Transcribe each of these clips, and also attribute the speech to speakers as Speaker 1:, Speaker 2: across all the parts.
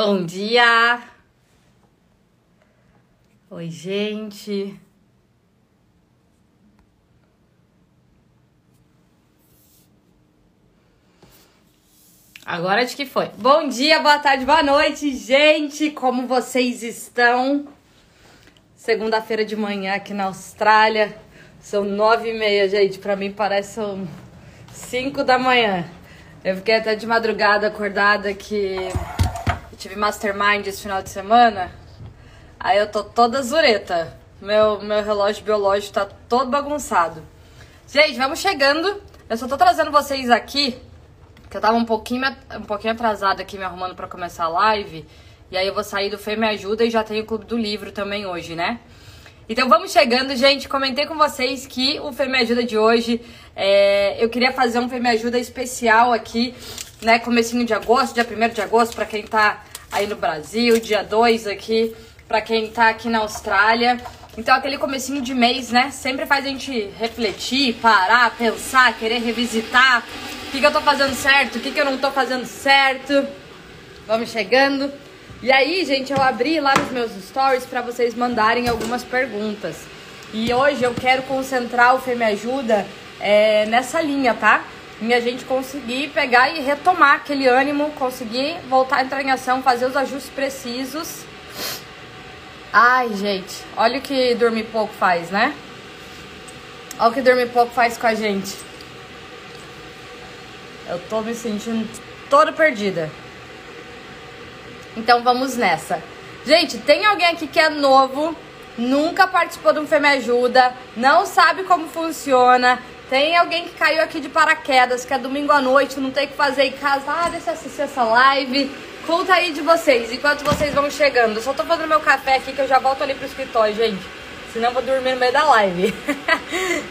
Speaker 1: Bom dia! Oi, gente! Agora de que foi. Bom dia, boa tarde, boa noite, gente! Como vocês estão? Segunda-feira de manhã aqui na Austrália. São nove e meia, gente. Pra mim parece são cinco da manhã. Eu fiquei até de madrugada acordada que eu tive mastermind esse final de semana. Aí eu tô toda zureta. Meu, meu relógio biológico tá todo bagunçado. Gente, vamos chegando. Eu só tô trazendo vocês aqui que eu tava um pouquinho, um pouquinho atrasada aqui me arrumando para começar a live. E aí eu vou sair do Fê Me Ajuda e já tenho o Clube do Livro também hoje, né? Então vamos chegando, gente. Comentei com vocês que o Fê Me Ajuda de hoje, é, eu queria fazer um Fê Me Ajuda especial aqui, né? Comecinho de agosto, dia 1 de agosto, para quem tá aí no Brasil, dia 2 aqui, para quem tá aqui na Austrália. Então aquele comecinho de mês, né? Sempre faz a gente refletir, parar, pensar, querer revisitar o que, que eu tô fazendo certo, o que, que eu não tô fazendo certo. Vamos chegando. E aí, gente, eu abri lá nos meus stories para vocês mandarem algumas perguntas. E hoje eu quero concentrar o Fê Me Ajuda é, nessa linha, tá? E a gente conseguir pegar e retomar aquele ânimo, conseguir voltar a entrar em ação, fazer os ajustes precisos. Ai, gente, olha o que dormir pouco faz, né? Olha o que dormir pouco faz com a gente. Eu tô me sentindo toda perdida. Então vamos nessa. Gente, tem alguém aqui que é novo, nunca participou de um Fê Me Ajuda, não sabe como funciona. Tem alguém que caiu aqui de paraquedas, que é domingo à noite, não tem o que fazer em casa. Ah, deixa eu assistir essa live. Conta aí de vocês, enquanto vocês vão chegando. Eu só tô fazendo meu café aqui que eu já volto ali pro escritório, gente. Senão eu vou dormir no meio da live.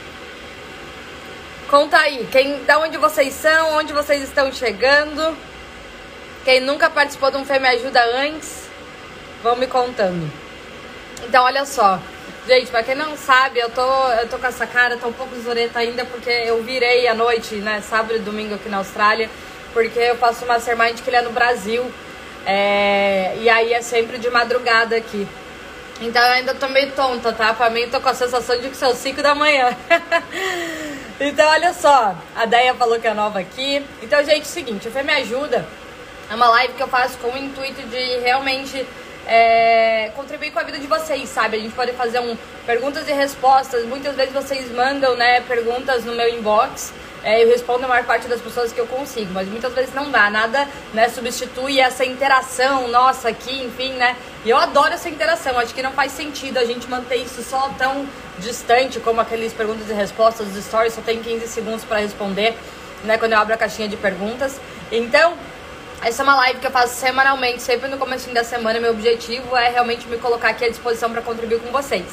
Speaker 1: Conta aí, quem, da onde vocês são, onde vocês estão chegando. Quem nunca participou de um Fê Me Ajuda antes, vão me contando. Então, olha só. Gente, pra quem não sabe, eu tô, eu tô com essa cara, tô um pouco zureta ainda, porque eu virei à noite, né, sábado e domingo aqui na Austrália, porque eu faço uma Mastermind que ele é no Brasil, é, e aí é sempre de madrugada aqui. Então eu ainda tô meio tonta, tá? Pra mim, tô com a sensação de que são 5 da manhã. então, olha só. A Deia falou que é nova aqui. Então, gente, é seguinte. O Fê Me Ajuda é uma live que eu faço com o intuito de realmente é, contribuir com a vida de vocês, sabe? A gente pode fazer um perguntas e respostas. Muitas vezes vocês mandam, né, perguntas no meu inbox. É, eu respondo a maior parte das pessoas que eu consigo, mas muitas vezes não dá, nada né, substitui essa interação nossa aqui, enfim, né? E eu adoro essa interação, acho que não faz sentido a gente manter isso só tão distante como aqueles perguntas e respostas dos stories, só tem 15 segundos para responder, né, quando eu abro a caixinha de perguntas. Então, essa é uma live que eu faço semanalmente, sempre no começo da semana. Meu objetivo é realmente me colocar aqui à disposição para contribuir com vocês.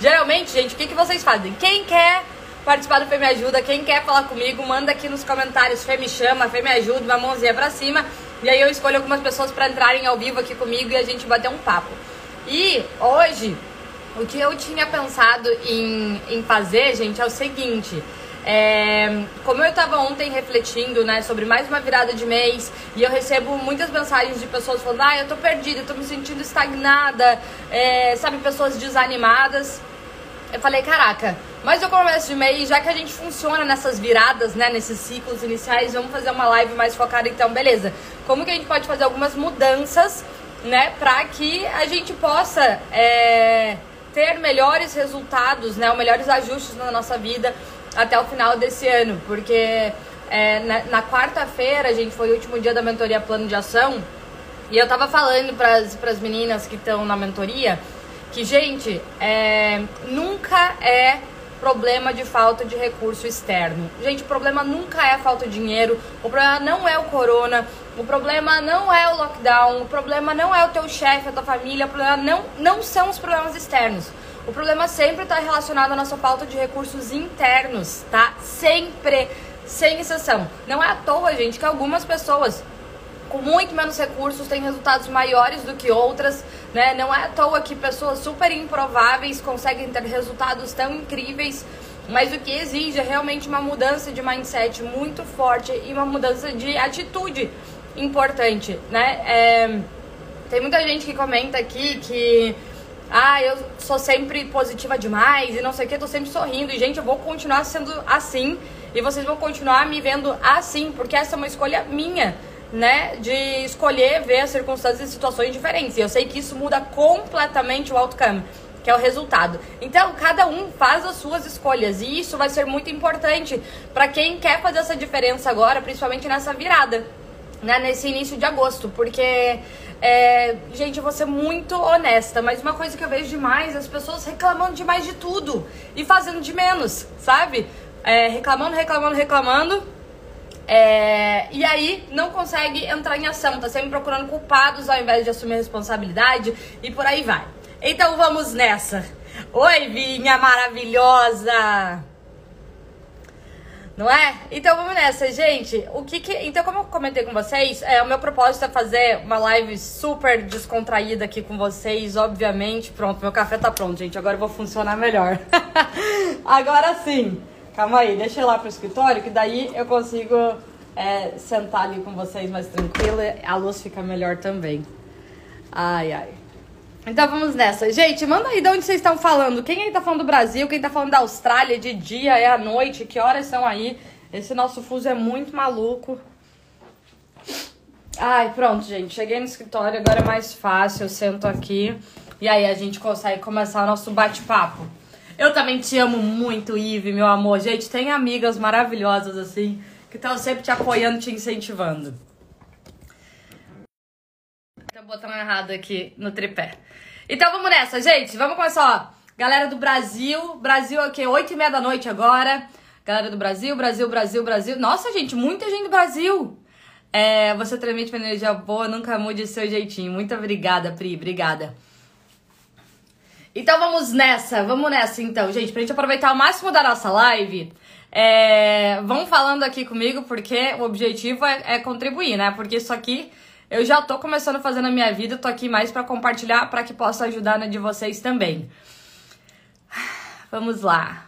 Speaker 1: Geralmente, gente, o que, que vocês fazem? Quem quer participar do Fê Me Ajuda. Quem quer falar comigo, manda aqui nos comentários Fê Me Chama, Fê Me Ajuda, uma mãozinha pra cima. E aí eu escolho algumas pessoas para entrarem ao vivo aqui comigo e a gente bater um papo. E hoje, o que eu tinha pensado em, em fazer, gente, é o seguinte. É, como eu estava ontem refletindo né, sobre mais uma virada de mês e eu recebo muitas mensagens de pessoas falando: Ah, eu tô perdida, eu tô me sentindo estagnada, é, sabe, pessoas desanimadas. Eu falei: Caraca, mas eu começo de mês, já que a gente funciona nessas viradas, né, nesses ciclos iniciais, vamos fazer uma live mais focada então, beleza. Como que a gente pode fazer algumas mudanças, né, pra que a gente possa é, ter melhores resultados, né, ou melhores ajustes na nossa vida até o final desse ano, porque é, na, na quarta-feira, gente, foi o último dia da mentoria Plano de Ação, e eu tava falando para as meninas que estão na mentoria que, gente, é, nunca é problema de falta de recurso externo. Gente, o problema nunca é a falta de dinheiro, o problema não é o corona, o problema não é o lockdown, o problema não é o teu chefe, a tua família, o problema não, não são os problemas externos. O problema sempre está relacionado à nossa falta de recursos internos, tá? Sempre, sem exceção. Não é à toa, gente, que algumas pessoas com muito menos recursos têm resultados maiores do que outras, né? Não é à toa que pessoas super improváveis conseguem ter resultados tão incríveis, mas o que exige é realmente uma mudança de mindset muito forte e uma mudança de atitude importante, né? É... Tem muita gente que comenta aqui que ah, eu sou sempre positiva demais e não sei o que, tô sempre sorrindo. E, gente, eu vou continuar sendo assim e vocês vão continuar me vendo assim, porque essa é uma escolha minha, né? De escolher ver as circunstâncias e situações diferentes. E eu sei que isso muda completamente o outcome, que é o resultado. Então, cada um faz as suas escolhas e isso vai ser muito importante para quem quer fazer essa diferença agora, principalmente nessa virada, né? Nesse início de agosto, porque é, gente, eu vou ser muito honesta, mas uma coisa que eu vejo demais é as pessoas reclamando demais de tudo e fazendo de menos, sabe? É, reclamando, reclamando, reclamando. É, e aí não consegue entrar em ação, tá sempre procurando culpados ao invés de assumir responsabilidade e por aí vai. Então vamos nessa. Oi, Vinha maravilhosa! Não é? Então vamos nessa, gente. O que que. Então, como eu comentei com vocês, é, o meu propósito é fazer uma live super descontraída aqui com vocês, obviamente. Pronto, meu café tá pronto, gente. Agora eu vou funcionar melhor. Agora sim. Calma aí, deixa eu ir lá pro escritório, que daí eu consigo é, sentar ali com vocês mais tranquilo. A luz fica melhor também. Ai, ai. Então vamos nessa. Gente, manda aí de onde vocês estão falando. Quem aí tá falando do Brasil, quem tá falando da Austrália, de dia, é à noite, que horas são aí? Esse nosso fuso é muito maluco. Ai, pronto, gente. Cheguei no escritório, agora é mais fácil. Eu sento aqui e aí a gente consegue começar o nosso bate-papo. Eu também te amo muito, Ive, meu amor. Gente, tem amigas maravilhosas assim que estão sempre te apoiando, te incentivando botão errado aqui no tripé. Então vamos nessa, gente. Vamos começar, ó. Galera do Brasil. Brasil aqui, 8 e meia da noite agora. Galera do Brasil, Brasil, Brasil, Brasil. Nossa, gente, muita gente do Brasil. É, você transmite uma energia boa, nunca mude seu jeitinho. Muito obrigada, Pri. Obrigada. Então vamos nessa, vamos nessa então, gente, pra gente aproveitar o máximo da nossa live. É, vão falando aqui comigo, porque o objetivo é, é contribuir, né? Porque isso aqui eu já tô começando a fazer na minha vida, tô aqui mais para compartilhar para que possa ajudar na de vocês também. Vamos lá.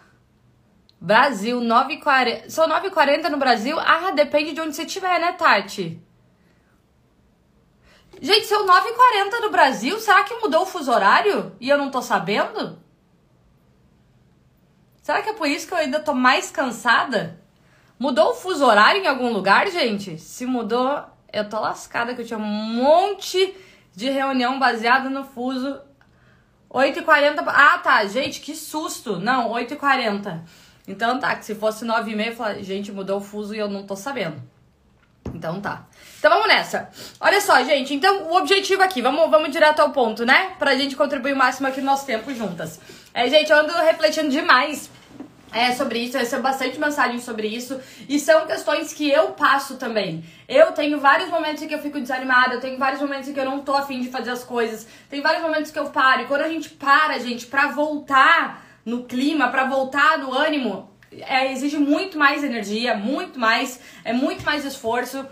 Speaker 1: Brasil, 9h40. São 9h40 no Brasil? Ah, depende de onde você estiver, né, Tati? Gente, são 9h40 no Brasil? Será que mudou o fuso horário e eu não tô sabendo? Será que é por isso que eu ainda tô mais cansada? Mudou o fuso horário em algum lugar, gente? Se mudou, eu tô lascada que eu tinha um monte de reunião baseada no fuso. 8h40. Ah, tá, gente, que susto. Não, 8h40. Então tá, que se fosse 9h30, eu falei, gente, mudou o fuso e eu não tô sabendo. Então tá. Então vamos nessa. Olha só, gente. Então o objetivo aqui, vamos, vamos direto ao ponto, né? Pra gente contribuir o máximo aqui no nosso tempo juntas. É, gente, eu ando refletindo demais é, sobre isso, recebo bastante mensagem sobre isso. E são questões que eu passo também. Eu tenho vários momentos em que eu fico desanimada, eu tenho vários momentos em que eu não tô afim de fazer as coisas, tem vários momentos que eu paro. E quando a gente para, gente, pra voltar no clima, pra voltar no ânimo, é, exige muito mais energia, muito mais, é muito mais esforço.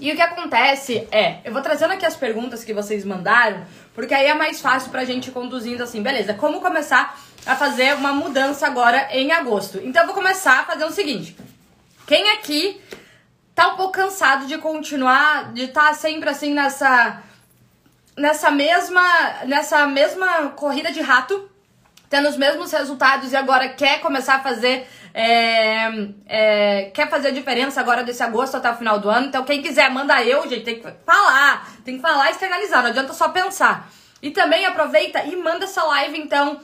Speaker 1: E o que acontece é, eu vou trazendo aqui as perguntas que vocês mandaram, porque aí é mais fácil pra gente conduzindo assim, beleza, como começar a fazer uma mudança agora em agosto. Então eu vou começar a fazer o seguinte: quem aqui tá um pouco cansado de continuar, de estar tá sempre assim nessa nessa mesma nessa mesma corrida de rato, tendo os mesmos resultados e agora quer começar a fazer é, é, quer fazer a diferença agora desse agosto até o final do ano. Então, quem quiser, manda eu, gente. Tem que falar, tem que falar e externalizar. Não adianta só pensar. E também aproveita e manda essa live, então,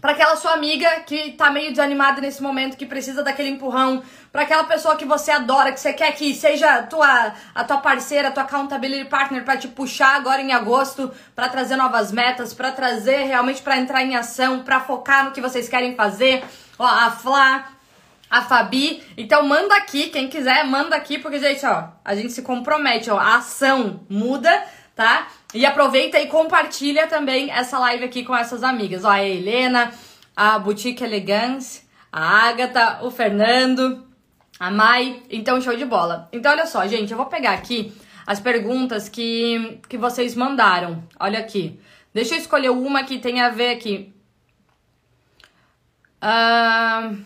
Speaker 1: para aquela sua amiga que tá meio desanimada nesse momento, que precisa daquele empurrão, para aquela pessoa que você adora, que você quer que seja a tua, a tua parceira, a tua accountability partner para te puxar agora em agosto, para trazer novas metas, para trazer realmente para entrar em ação, para focar no que vocês querem fazer. Ó, a Flá, a Fabi. Então manda aqui, quem quiser, manda aqui, porque gente, ó, a gente se compromete, ó, a ação muda tá? E aproveita e compartilha também essa live aqui com essas amigas. Ó, a Helena, a Boutique Elegance, a Agatha, o Fernando, a Mai. Então, show de bola. Então, olha só, gente, eu vou pegar aqui as perguntas que, que vocês mandaram. Olha aqui. Deixa eu escolher uma que tem a ver aqui. Uh...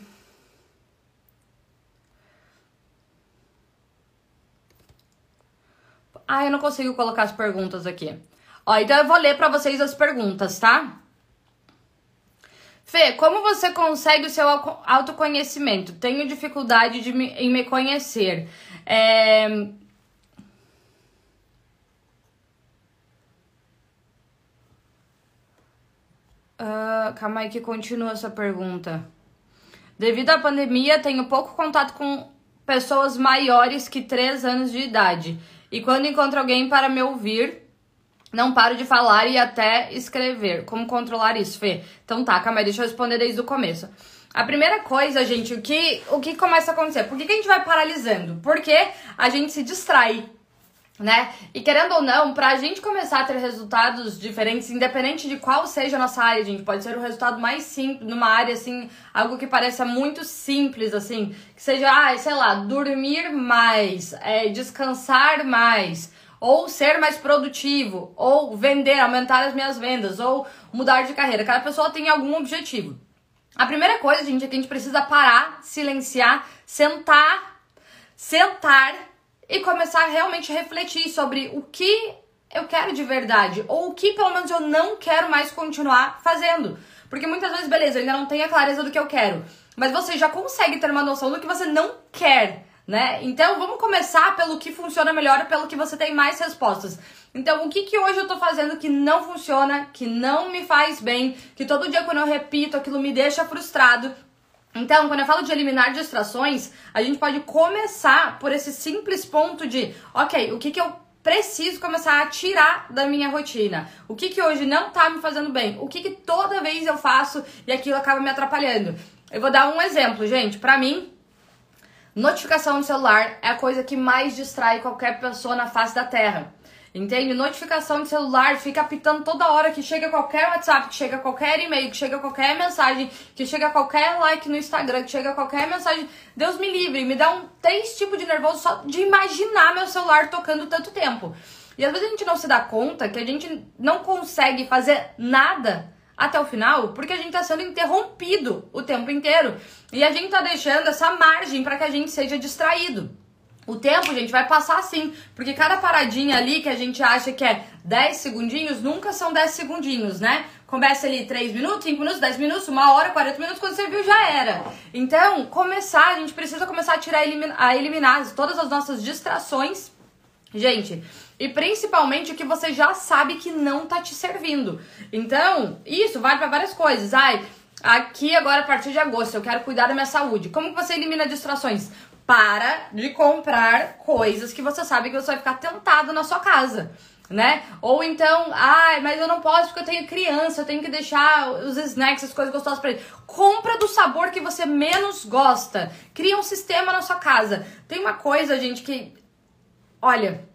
Speaker 1: Ah, eu não consigo colocar as perguntas aqui. Ó, então eu vou ler para vocês as perguntas, tá? Fê, como você consegue o seu autoconhecimento? Tenho dificuldade de me, em me conhecer. É... Uh, calma aí que continua essa pergunta. Devido à pandemia, tenho pouco contato com pessoas maiores que 3 anos de idade. E quando encontro alguém para me ouvir, não paro de falar e até escrever. Como controlar isso, Fê? Então tá, calma aí, deixa eu responder desde o começo. A primeira coisa, gente, o que, o que começa a acontecer? Por que, que a gente vai paralisando? Porque a gente se distrai né? E querendo ou não, pra gente começar a ter resultados diferentes, independente de qual seja a nossa área, gente, pode ser o resultado mais simples, numa área assim, algo que pareça muito simples, assim, que seja, ah, sei lá, dormir mais, é, descansar mais, ou ser mais produtivo, ou vender, aumentar as minhas vendas, ou mudar de carreira. Cada pessoa tem algum objetivo. A primeira coisa, gente, é que a gente precisa parar, silenciar, sentar, sentar e começar a realmente refletir sobre o que eu quero de verdade ou o que pelo menos eu não quero mais continuar fazendo. Porque muitas vezes, beleza, eu ainda não tenho a clareza do que eu quero, mas você já consegue ter uma noção do que você não quer, né? Então vamos começar pelo que funciona melhor, pelo que você tem mais respostas. Então, o que, que hoje eu tô fazendo que não funciona, que não me faz bem, que todo dia quando eu repito aquilo me deixa frustrado, então, quando eu falo de eliminar distrações, a gente pode começar por esse simples ponto de, ok, o que, que eu preciso começar a tirar da minha rotina? O que, que hoje não tá me fazendo bem? O que, que toda vez eu faço e aquilo acaba me atrapalhando? Eu vou dar um exemplo, gente. Pra mim, notificação no celular é a coisa que mais distrai qualquer pessoa na face da Terra. Entende? Notificação de celular fica apitando toda hora que chega qualquer WhatsApp, que chega qualquer e-mail, que chega qualquer mensagem, que chega qualquer like no Instagram, que chega qualquer mensagem. Deus me livre, me dá um três tipos de nervoso só de imaginar meu celular tocando tanto tempo. E às vezes a gente não se dá conta que a gente não consegue fazer nada até o final porque a gente está sendo interrompido o tempo inteiro. E a gente está deixando essa margem para que a gente seja distraído. O tempo, gente, vai passar assim, porque cada paradinha ali que a gente acha que é 10 segundinhos, nunca são 10 segundinhos, né? Começa ali 3 minutos, 5 minutos, 10 minutos, 1 hora, 40 minutos, quando você viu já era. Então, começar, a gente precisa começar a tirar, a eliminar todas as nossas distrações, gente, e principalmente o que você já sabe que não tá te servindo. Então, isso vale para várias coisas. Ai, aqui agora a partir de agosto eu quero cuidar da minha saúde. Como que você elimina distrações? para de comprar coisas que você sabe que você vai ficar tentado na sua casa, né? Ou então, ai, mas eu não posso porque eu tenho criança, eu tenho que deixar os snacks, as coisas gostosas para ele. Compra do sabor que você menos gosta. Cria um sistema na sua casa. Tem uma coisa, gente, que olha,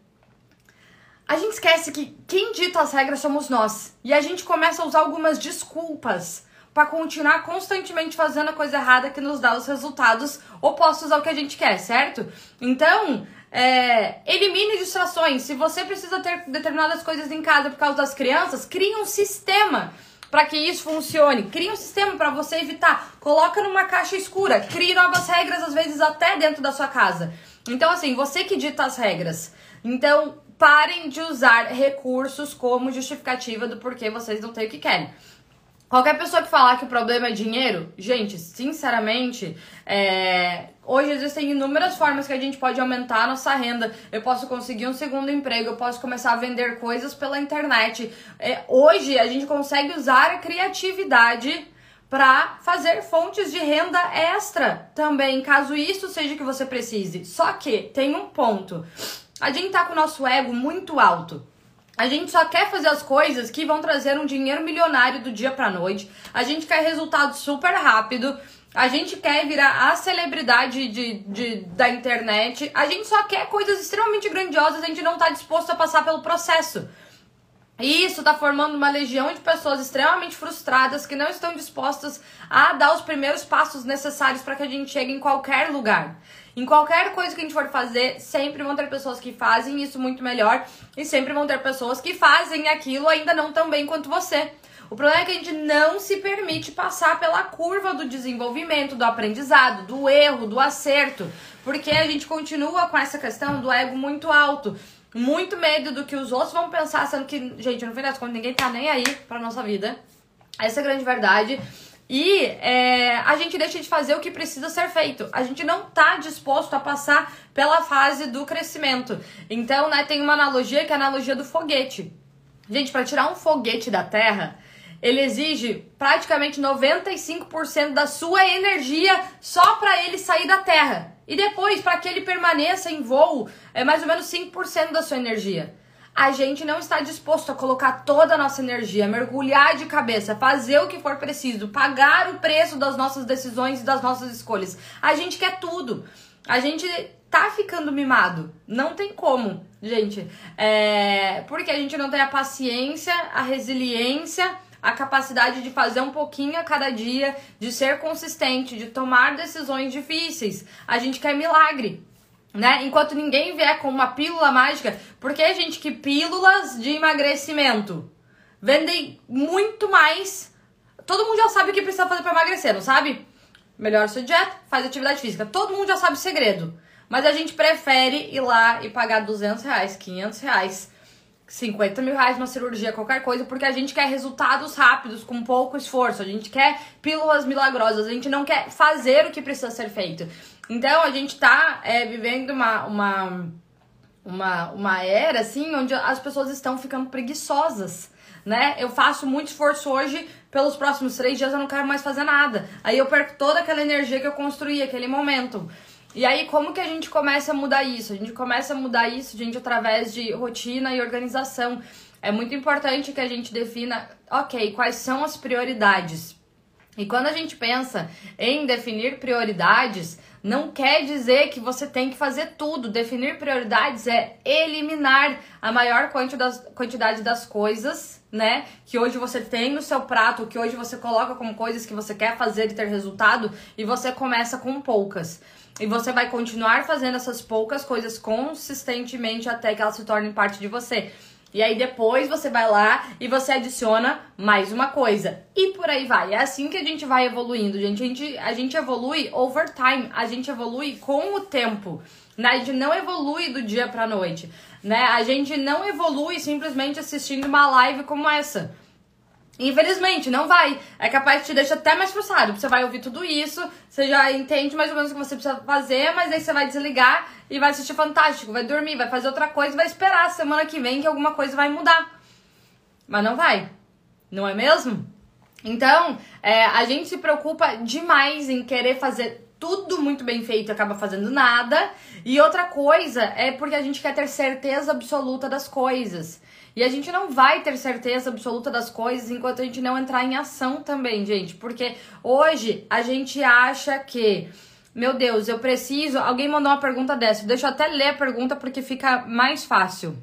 Speaker 1: a gente esquece que quem dita as regras somos nós. E a gente começa a usar algumas desculpas para continuar constantemente fazendo a coisa errada que nos dá os resultados opostos ao que a gente quer, certo? Então, é, elimine distrações. Se você precisa ter determinadas coisas em casa por causa das crianças, crie um sistema para que isso funcione. Crie um sistema para você evitar. Coloca numa caixa escura. Crie novas regras, às vezes até dentro da sua casa. Então, assim, você que dita as regras. Então, parem de usar recursos como justificativa do porquê vocês não têm o que querem. Qualquer pessoa que falar que o problema é dinheiro, gente, sinceramente, é... hoje existem inúmeras formas que a gente pode aumentar a nossa renda. Eu posso conseguir um segundo emprego, eu posso começar a vender coisas pela internet. É... Hoje a gente consegue usar a criatividade para fazer fontes de renda extra também, caso isso seja que você precise. Só que tem um ponto. A gente tá com o nosso ego muito alto. A gente só quer fazer as coisas que vão trazer um dinheiro milionário do dia pra noite. A gente quer resultado super rápido. A gente quer virar a celebridade de, de, da internet. A gente só quer coisas extremamente grandiosas. A gente não tá disposto a passar pelo processo. E isso tá formando uma legião de pessoas extremamente frustradas que não estão dispostas a dar os primeiros passos necessários para que a gente chegue em qualquer lugar. Em qualquer coisa que a gente for fazer, sempre vão ter pessoas que fazem isso muito melhor e sempre vão ter pessoas que fazem aquilo ainda não tão bem quanto você. O problema é que a gente não se permite passar pela curva do desenvolvimento, do aprendizado, do erro, do acerto, porque a gente continua com essa questão do ego muito alto. Muito medo do que os outros vão pensar, sendo que, gente, no fim das contas, ninguém tá nem aí pra nossa vida. Essa é a grande verdade. E é, a gente deixa de fazer o que precisa ser feito. A gente não tá disposto a passar pela fase do crescimento. Então, né, tem uma analogia que é a analogia do foguete. Gente, para tirar um foguete da Terra, ele exige praticamente 95% da sua energia só para ele sair da Terra. E depois, para que ele permaneça em voo, é mais ou menos 5% da sua energia a gente não está disposto a colocar toda a nossa energia, mergulhar de cabeça, fazer o que for preciso, pagar o preço das nossas decisões e das nossas escolhas. A gente quer tudo. A gente tá ficando mimado. Não tem como, gente. É... Porque a gente não tem a paciência, a resiliência, a capacidade de fazer um pouquinho a cada dia, de ser consistente, de tomar decisões difíceis. A gente quer milagre né? Enquanto ninguém vier com uma pílula mágica, porque gente que pílulas de emagrecimento vendem muito mais. Todo mundo já sabe o que precisa fazer para emagrecer, não sabe? Melhor sua dieta, faz atividade física. Todo mundo já sabe o segredo. Mas a gente prefere ir lá e pagar 200 reais, 500 reais, 50 mil reais numa cirurgia, qualquer coisa, porque a gente quer resultados rápidos, com pouco esforço. A gente quer pílulas milagrosas. A gente não quer fazer o que precisa ser feito. Então a gente tá é, vivendo uma, uma, uma, uma era assim onde as pessoas estão ficando preguiçosas. Né? Eu faço muito esforço hoje, pelos próximos três dias eu não quero mais fazer nada. Aí eu perco toda aquela energia que eu construí, aquele momento. E aí, como que a gente começa a mudar isso? A gente começa a mudar isso, gente, através de rotina e organização. É muito importante que a gente defina, ok, quais são as prioridades. E quando a gente pensa em definir prioridades, não quer dizer que você tem que fazer tudo. Definir prioridades é eliminar a maior quantidade das coisas, né? Que hoje você tem no seu prato, que hoje você coloca como coisas que você quer fazer e ter resultado, e você começa com poucas. E você vai continuar fazendo essas poucas coisas consistentemente até que elas se tornem parte de você. E aí depois você vai lá e você adiciona mais uma coisa. E por aí vai. É assim que a gente vai evoluindo, gente. A gente, a gente evolui over time, a gente evolui com o tempo. Né? A gente não evolui do dia pra noite. Né? A gente não evolui simplesmente assistindo uma live como essa. Infelizmente, não vai. É capaz de te deixar até mais frustrado. Você vai ouvir tudo isso, você já entende mais ou menos o que você precisa fazer, mas aí você vai desligar e vai assistir Fantástico, vai dormir, vai fazer outra coisa vai esperar a semana que vem que alguma coisa vai mudar. Mas não vai. Não é mesmo? Então, é, a gente se preocupa demais em querer fazer tudo muito bem feito e acaba fazendo nada. E outra coisa é porque a gente quer ter certeza absoluta das coisas. E a gente não vai ter certeza absoluta das coisas enquanto a gente não entrar em ação também, gente. Porque hoje a gente acha que, meu Deus, eu preciso. Alguém mandou uma pergunta dessa. Deixa eu até ler a pergunta porque fica mais fácil.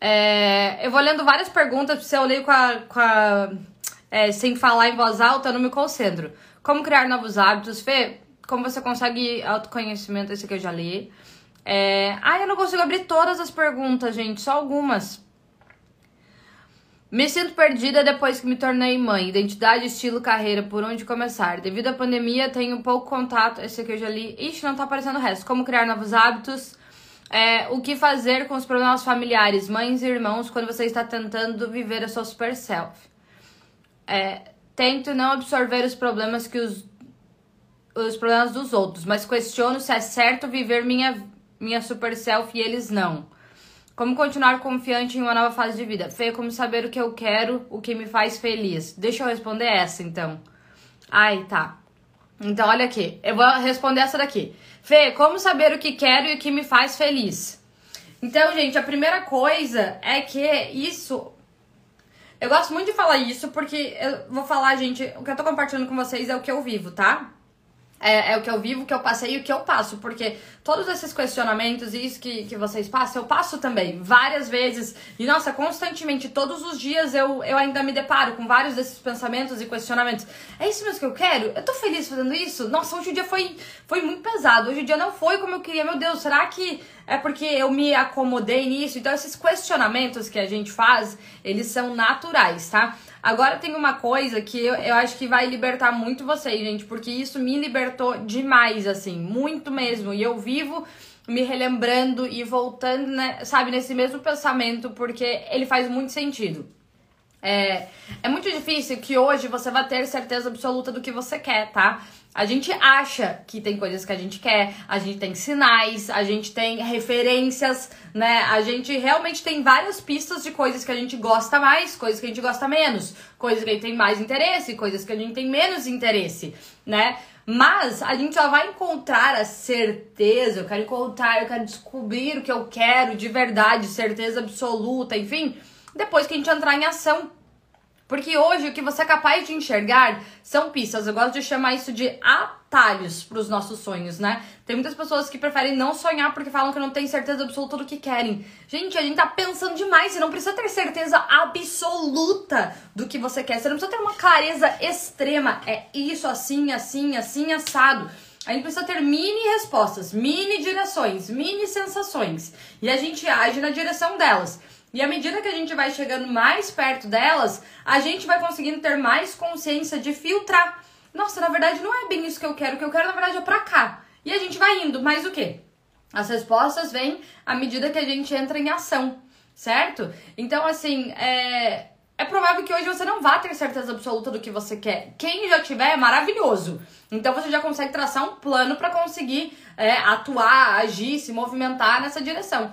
Speaker 1: É, eu vou lendo várias perguntas, se eu leio com a, com a é, sem falar em voz alta, eu não me concentro. Como criar novos hábitos? Fê, como você consegue autoconhecimento? Esse aqui eu já li. É... Ah, eu não consigo abrir todas as perguntas, gente, só algumas. Me sinto perdida depois que me tornei mãe. Identidade, estilo, carreira, por onde começar? Devido à pandemia, tenho pouco contato. Esse aqui eu já li. Ixi, não tá aparecendo o resto. Como criar novos hábitos? É, o que fazer com os problemas familiares, mães e irmãos, quando você está tentando viver a sua super self? É, tento não absorver os problemas que os, os problemas dos outros, mas questiono se é certo viver minha minha super self e eles não. Como continuar confiante em uma nova fase de vida? Fê, como saber o que eu quero, o que me faz feliz? Deixa eu responder essa então. Ai, tá. Então, olha aqui. Eu vou responder essa daqui. Fê, como saber o que quero e o que me faz feliz? Então, gente, a primeira coisa é que isso. Eu gosto muito de falar isso porque eu vou falar, gente, o que eu tô compartilhando com vocês é o que eu vivo, tá? É, é, o que eu vivo, o que eu passei e o que eu passo. Porque todos esses questionamentos e isso que, que vocês passam, eu passo também várias vezes. E nossa, constantemente, todos os dias eu, eu ainda me deparo com vários desses pensamentos e questionamentos. É isso mesmo que eu quero? Eu tô feliz fazendo isso? Nossa, hoje o dia foi, foi muito pesado. Hoje o dia não foi como eu queria. Meu Deus, será que é porque eu me acomodei nisso? Então, esses questionamentos que a gente faz, eles são naturais, tá? Agora tem uma coisa que eu, eu acho que vai libertar muito vocês, gente, porque isso me libertou demais, assim, muito mesmo. E eu vivo me relembrando e voltando, né, sabe, nesse mesmo pensamento, porque ele faz muito sentido. É, é muito difícil que hoje você vá ter certeza absoluta do que você quer, tá? A gente acha que tem coisas que a gente quer, a gente tem sinais, a gente tem referências, né? A gente realmente tem várias pistas de coisas que a gente gosta mais, coisas que a gente gosta menos, coisas que a gente tem mais interesse, coisas que a gente tem menos interesse, né? Mas a gente só vai encontrar a certeza, eu quero encontrar, eu quero descobrir o que eu quero de verdade, certeza absoluta, enfim, depois que a gente entrar em ação. Porque hoje o que você é capaz de enxergar são pistas. Eu gosto de chamar isso de atalhos para os nossos sonhos, né? Tem muitas pessoas que preferem não sonhar porque falam que não tem certeza absoluta do que querem. Gente, a gente tá pensando demais. Você não precisa ter certeza absoluta do que você quer. Você não precisa ter uma clareza extrema. É isso, assim, assim, assim, assado. A gente precisa ter mini respostas, mini direções, mini sensações. E a gente age na direção delas. E à medida que a gente vai chegando mais perto delas, a gente vai conseguindo ter mais consciência de filtrar. Nossa, na verdade não é bem isso que eu quero, o que eu quero na verdade é pra cá. E a gente vai indo, mas o quê? As respostas vêm à medida que a gente entra em ação, certo? Então, assim, é, é provável que hoje você não vá ter certeza absoluta do que você quer. Quem já tiver é maravilhoso. Então você já consegue traçar um plano para conseguir é, atuar, agir, se movimentar nessa direção.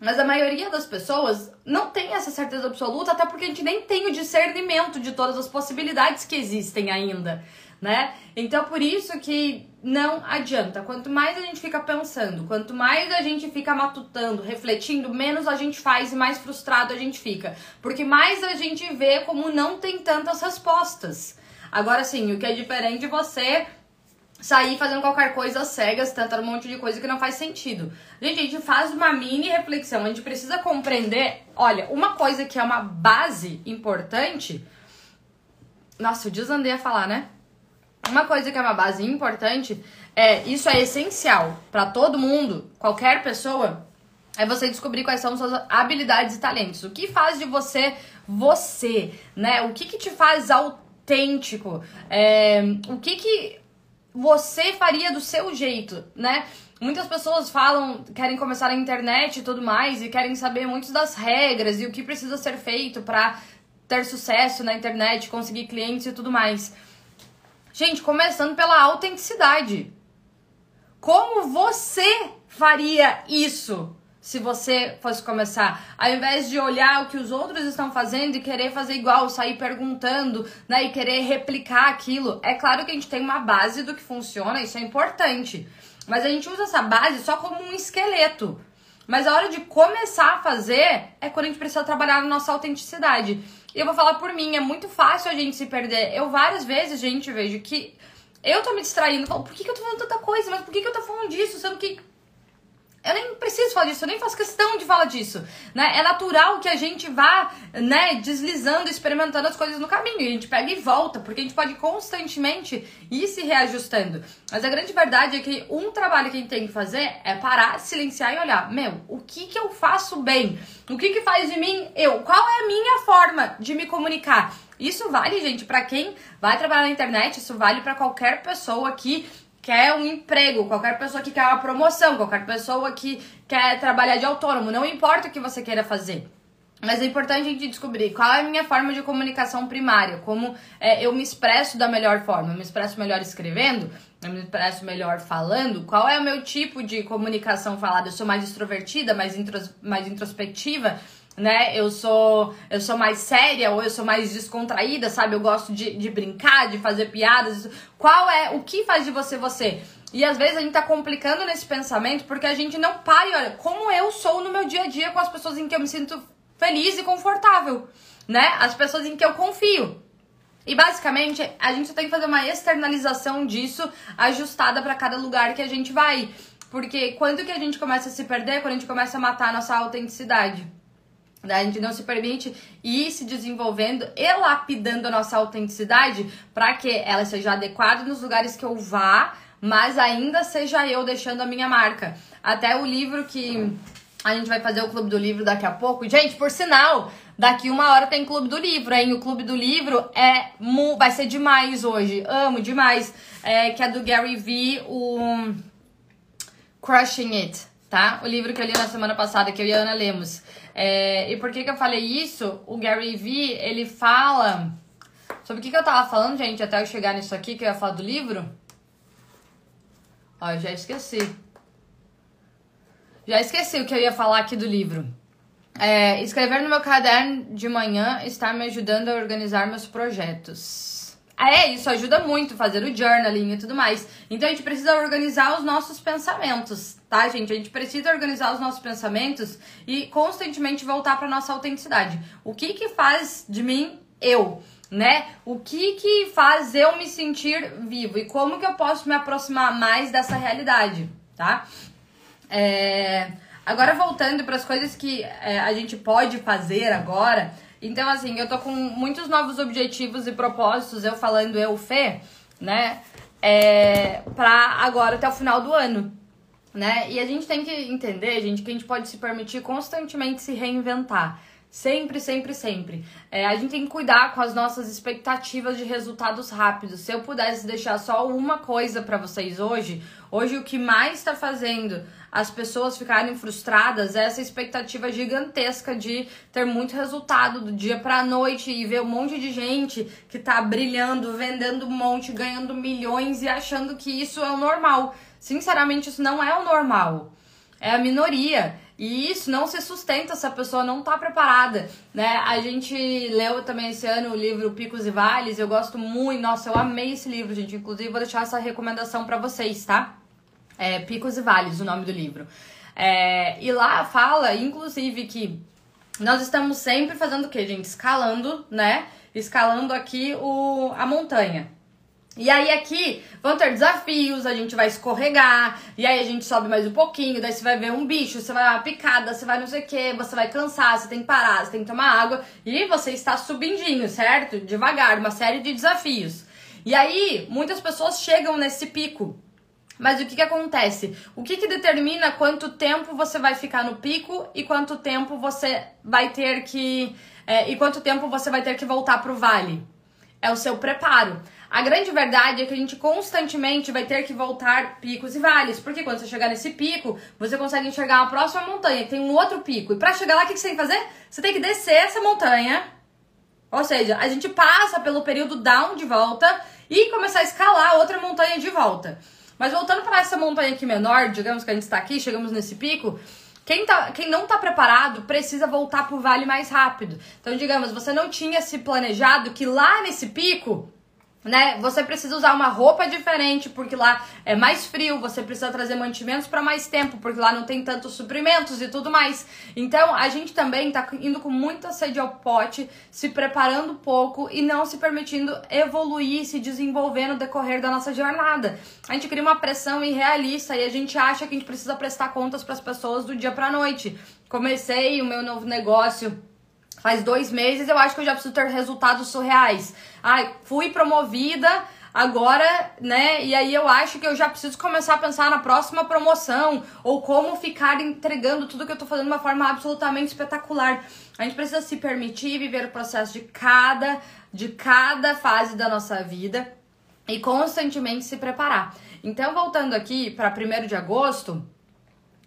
Speaker 1: Mas a maioria das pessoas não tem essa certeza absoluta, até porque a gente nem tem o discernimento de todas as possibilidades que existem ainda, né? Então por isso que não adianta. Quanto mais a gente fica pensando, quanto mais a gente fica matutando, refletindo, menos a gente faz e mais frustrado a gente fica. Porque mais a gente vê como não tem tantas respostas. Agora sim, o que é diferente de você sair fazendo qualquer coisa cegas, tentando um monte de coisa que não faz sentido. Gente, a gente faz uma mini reflexão, a gente precisa compreender, olha, uma coisa que é uma base importante. Nossa, eu desandei a falar, né? Uma coisa que é uma base importante é isso é essencial para todo mundo, qualquer pessoa, é você descobrir quais são suas habilidades e talentos. O que faz de você você, né? O que que te faz autêntico? É, o que que você faria do seu jeito, né? Muitas pessoas falam, querem começar na internet e tudo mais, e querem saber muitas das regras e o que precisa ser feito para ter sucesso na internet, conseguir clientes e tudo mais. Gente, começando pela autenticidade. Como você faria isso? Se você fosse começar, ao invés de olhar o que os outros estão fazendo e querer fazer igual, sair perguntando, né, e querer replicar aquilo. É claro que a gente tem uma base do que funciona, isso é importante. Mas a gente usa essa base só como um esqueleto. Mas a hora de começar a fazer é quando a gente precisa trabalhar na nossa autenticidade. E eu vou falar por mim, é muito fácil a gente se perder. Eu várias vezes, gente, vejo que eu tô me distraindo, falo, por que, que eu tô fazendo tanta coisa? Mas por que, que eu tô falando disso? Sendo que eu nem preciso falar disso, eu nem faço questão de falar disso, né? É natural que a gente vá, né, deslizando, experimentando as coisas no caminho. E a gente pega e volta, porque a gente pode constantemente ir se reajustando. Mas a grande verdade é que um trabalho que a gente tem que fazer é parar, silenciar e olhar. Meu, o que que eu faço bem? O que que faz de mim eu? Qual é a minha forma de me comunicar? Isso vale, gente, para quem vai trabalhar na internet, isso vale para qualquer pessoa que quer um emprego, qualquer pessoa que quer uma promoção, qualquer pessoa que quer trabalhar de autônomo, não importa o que você queira fazer. Mas é importante a gente descobrir qual é a minha forma de comunicação primária, como é, eu me expresso da melhor forma. Eu me expresso melhor escrevendo, eu me expresso melhor falando. Qual é o meu tipo de comunicação falada? Eu sou mais extrovertida, mais, intros, mais introspectiva? Né? Eu sou eu sou mais séria ou eu sou mais descontraída, sabe? Eu gosto de, de brincar, de fazer piadas. Qual é o que faz de você você? E às vezes a gente tá complicando nesse pensamento porque a gente não para e olha como eu sou no meu dia a dia com as pessoas em que eu me sinto feliz e confortável, né? As pessoas em que eu confio. E basicamente a gente tem que fazer uma externalização disso ajustada para cada lugar que a gente vai. Porque quando que a gente começa a se perder? Quando a gente começa a matar a nossa autenticidade. A gente não se permite ir se desenvolvendo e lapidando a nossa autenticidade para que ela seja adequada nos lugares que eu vá, mas ainda seja eu deixando a minha marca. Até o livro que a gente vai fazer o Clube do Livro daqui a pouco. Gente, por sinal, daqui uma hora tem Clube do Livro, hein? O Clube do Livro é vai ser demais hoje. Amo demais. É, que é do Gary Vee, o Crushing It, tá? O livro que eu li na semana passada, que eu e a Ana lemos. É, e por que que eu falei isso? O Gary Vee, ele fala... Sobre o que que eu tava falando, gente, até eu chegar nisso aqui, que eu ia falar do livro? Ó, eu já esqueci. Já esqueci o que eu ia falar aqui do livro. É, escrever no meu caderno de manhã está me ajudando a organizar meus projetos. É, isso ajuda muito, fazer o journaling e tudo mais. Então a gente precisa organizar os nossos pensamentos, tá, gente? A gente precisa organizar os nossos pensamentos e constantemente voltar para nossa autenticidade. O que que faz de mim eu? Né? O que que faz eu me sentir vivo e como que eu posso me aproximar mais dessa realidade, tá? É... Agora voltando para as coisas que é, a gente pode fazer agora. Então, assim, eu tô com muitos novos objetivos e propósitos, eu falando eu, Fê, né? É, pra agora até o final do ano. Né? E a gente tem que entender, gente, que a gente pode se permitir constantemente se reinventar. Sempre, sempre, sempre. É, a gente tem que cuidar com as nossas expectativas de resultados rápidos. Se eu pudesse deixar só uma coisa para vocês hoje, hoje o que mais está fazendo as pessoas ficarem frustradas é essa expectativa gigantesca de ter muito resultado do dia para noite e ver um monte de gente que tá brilhando, vendendo um monte, ganhando milhões e achando que isso é o normal. Sinceramente, isso não é o normal. É a minoria. E isso não se sustenta se a pessoa não tá preparada, né? A gente leu também esse ano o livro Picos e Vales, eu gosto muito, nossa, eu amei esse livro, gente. Inclusive, vou deixar essa recomendação para vocês, tá? É Picos e Vales, o nome do livro. É, e lá fala, inclusive, que nós estamos sempre fazendo o quê, gente? Escalando, né? Escalando aqui o, a montanha. E aí aqui vão ter desafios, a gente vai escorregar, e aí a gente sobe mais um pouquinho, daí você vai ver um bicho, você vai uma picada, você vai não sei o que, você vai cansar, você tem que parar, você tem que tomar água, e você está subindinho, certo? Devagar, uma série de desafios. E aí, muitas pessoas chegam nesse pico. Mas o que, que acontece? O que, que determina quanto tempo você vai ficar no pico e quanto tempo você vai ter que. É, e quanto tempo você vai ter que voltar pro vale? É o seu preparo. A grande verdade é que a gente constantemente vai ter que voltar picos e vales, porque quando você chegar nesse pico, você consegue enxergar a próxima montanha, que tem um outro pico. E para chegar lá, o que você tem que fazer? Você tem que descer essa montanha. Ou seja, a gente passa pelo período down de volta e começar a escalar outra montanha de volta. Mas voltando para essa montanha aqui menor, digamos que a gente está aqui, chegamos nesse pico, quem, tá, quem não está preparado precisa voltar para o vale mais rápido. Então, digamos, você não tinha se planejado que lá nesse pico né? Você precisa usar uma roupa diferente porque lá é mais frio, você precisa trazer mantimentos para mais tempo porque lá não tem tantos suprimentos e tudo mais. Então, a gente também tá indo com muita sede ao pote, se preparando pouco e não se permitindo evoluir, se desenvolver no decorrer da nossa jornada. A gente cria uma pressão irrealista e a gente acha que a gente precisa prestar contas para as pessoas do dia para noite. Comecei o meu novo negócio faz dois meses, eu acho que eu já preciso ter resultados surreais. Ai, fui promovida agora, né? E aí eu acho que eu já preciso começar a pensar na próxima promoção ou como ficar entregando tudo que eu tô fazendo de uma forma absolutamente espetacular. A gente precisa se permitir viver o processo de cada de cada fase da nossa vida e constantemente se preparar. Então, voltando aqui para 1 de agosto,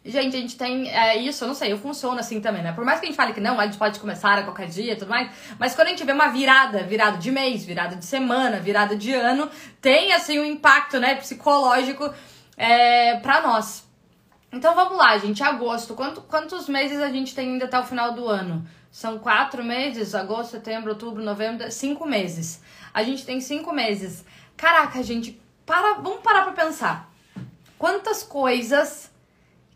Speaker 1: Gente, a gente tem é, isso, eu não sei, eu funciono assim também, né? Por mais que a gente fale que não, a gente pode começar a qualquer dia e tudo mais, mas quando a gente vê uma virada, virada de mês, virada de semana, virada de ano, tem assim um impacto, né, psicológico é, pra nós. Então vamos lá, gente, agosto, quanto, quantos meses a gente tem ainda até o final do ano? São quatro meses, agosto, setembro, outubro, novembro, cinco meses. A gente tem cinco meses. Caraca, gente, para, vamos parar pra pensar. Quantas coisas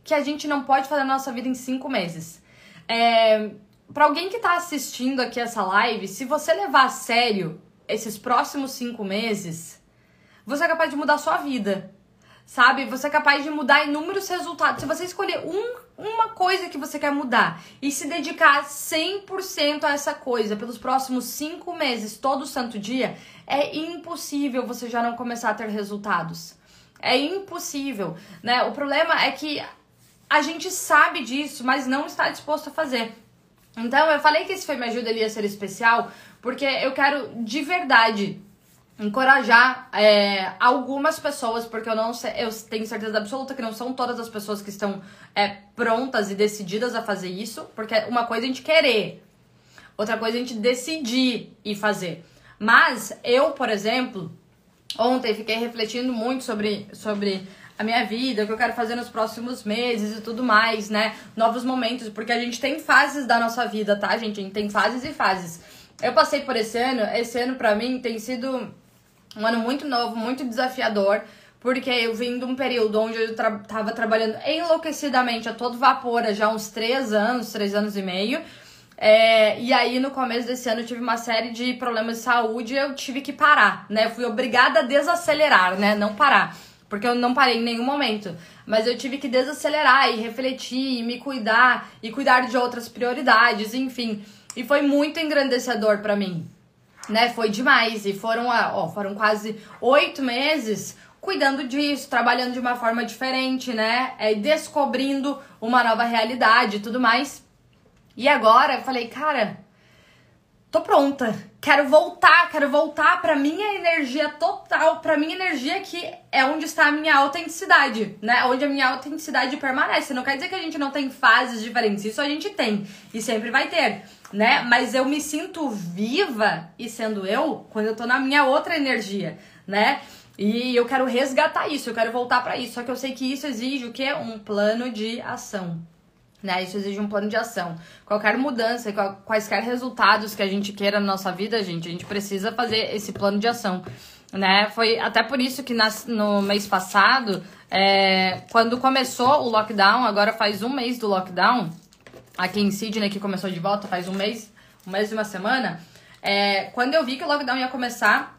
Speaker 1: que a gente não pode fazer na nossa vida em cinco meses. É, para alguém que está assistindo aqui essa live, se você levar a sério esses próximos cinco meses, você é capaz de mudar a sua vida. sabe? Você é capaz de mudar inúmeros resultados. Se você escolher um, uma coisa que você quer mudar e se dedicar 100% a essa coisa pelos próximos cinco meses, todo santo dia, é impossível você já não começar a ter resultados. É impossível, né? O problema é que a gente sabe disso, mas não está disposto a fazer. Então, eu falei que esse Foi Me Ajuda ele ia ser especial, porque eu quero de verdade encorajar é, algumas pessoas, porque eu não sei, eu tenho certeza absoluta que não são todas as pessoas que estão é, prontas e decididas a fazer isso, porque uma coisa é a gente querer, outra coisa é a gente decidir e fazer. Mas eu, por exemplo, ontem fiquei refletindo muito sobre, sobre a minha vida, o que eu quero fazer nos próximos meses e tudo mais, né? Novos momentos, porque a gente tem fases da nossa vida, tá, gente? A gente tem fases e fases. Eu passei por esse ano, esse ano pra mim tem sido um ano muito novo, muito desafiador, porque eu vim de um período onde eu tra tava trabalhando enlouquecidamente a todo vapor há já uns três anos, três anos e meio. É, e aí, no começo desse ano, eu tive uma série de problemas de saúde e eu tive que parar, né? Fui obrigada a desacelerar, né? Não parar. Porque eu não parei em nenhum momento. Mas eu tive que desacelerar e refletir e me cuidar e cuidar de outras prioridades, enfim. E foi muito engrandecedor para mim né? Foi demais. E foram, ó, foram quase oito meses cuidando disso, trabalhando de uma forma diferente, né? É, descobrindo uma nova realidade e tudo mais. E agora eu falei, cara, tô pronta. Quero voltar, quero voltar pra minha energia total, pra minha energia que é onde está a minha autenticidade, né? Onde a minha autenticidade permanece. Não quer dizer que a gente não tem fases diferentes, isso a gente tem e sempre vai ter né? Mas eu me sinto viva e sendo eu quando eu tô na minha outra energia, né? E eu quero resgatar isso, eu quero voltar para isso. Só que eu sei que isso exige o quê? Um plano de ação. Né? Isso exige um plano de ação. Qualquer mudança, quaisquer resultados que a gente queira na nossa vida, gente, a gente precisa fazer esse plano de ação. Né? Foi até por isso que nas, no mês passado, é, quando começou o lockdown, agora faz um mês do lockdown, aqui em Sydney, que começou de volta faz um mês, um mês e uma semana, é, quando eu vi que o lockdown ia começar,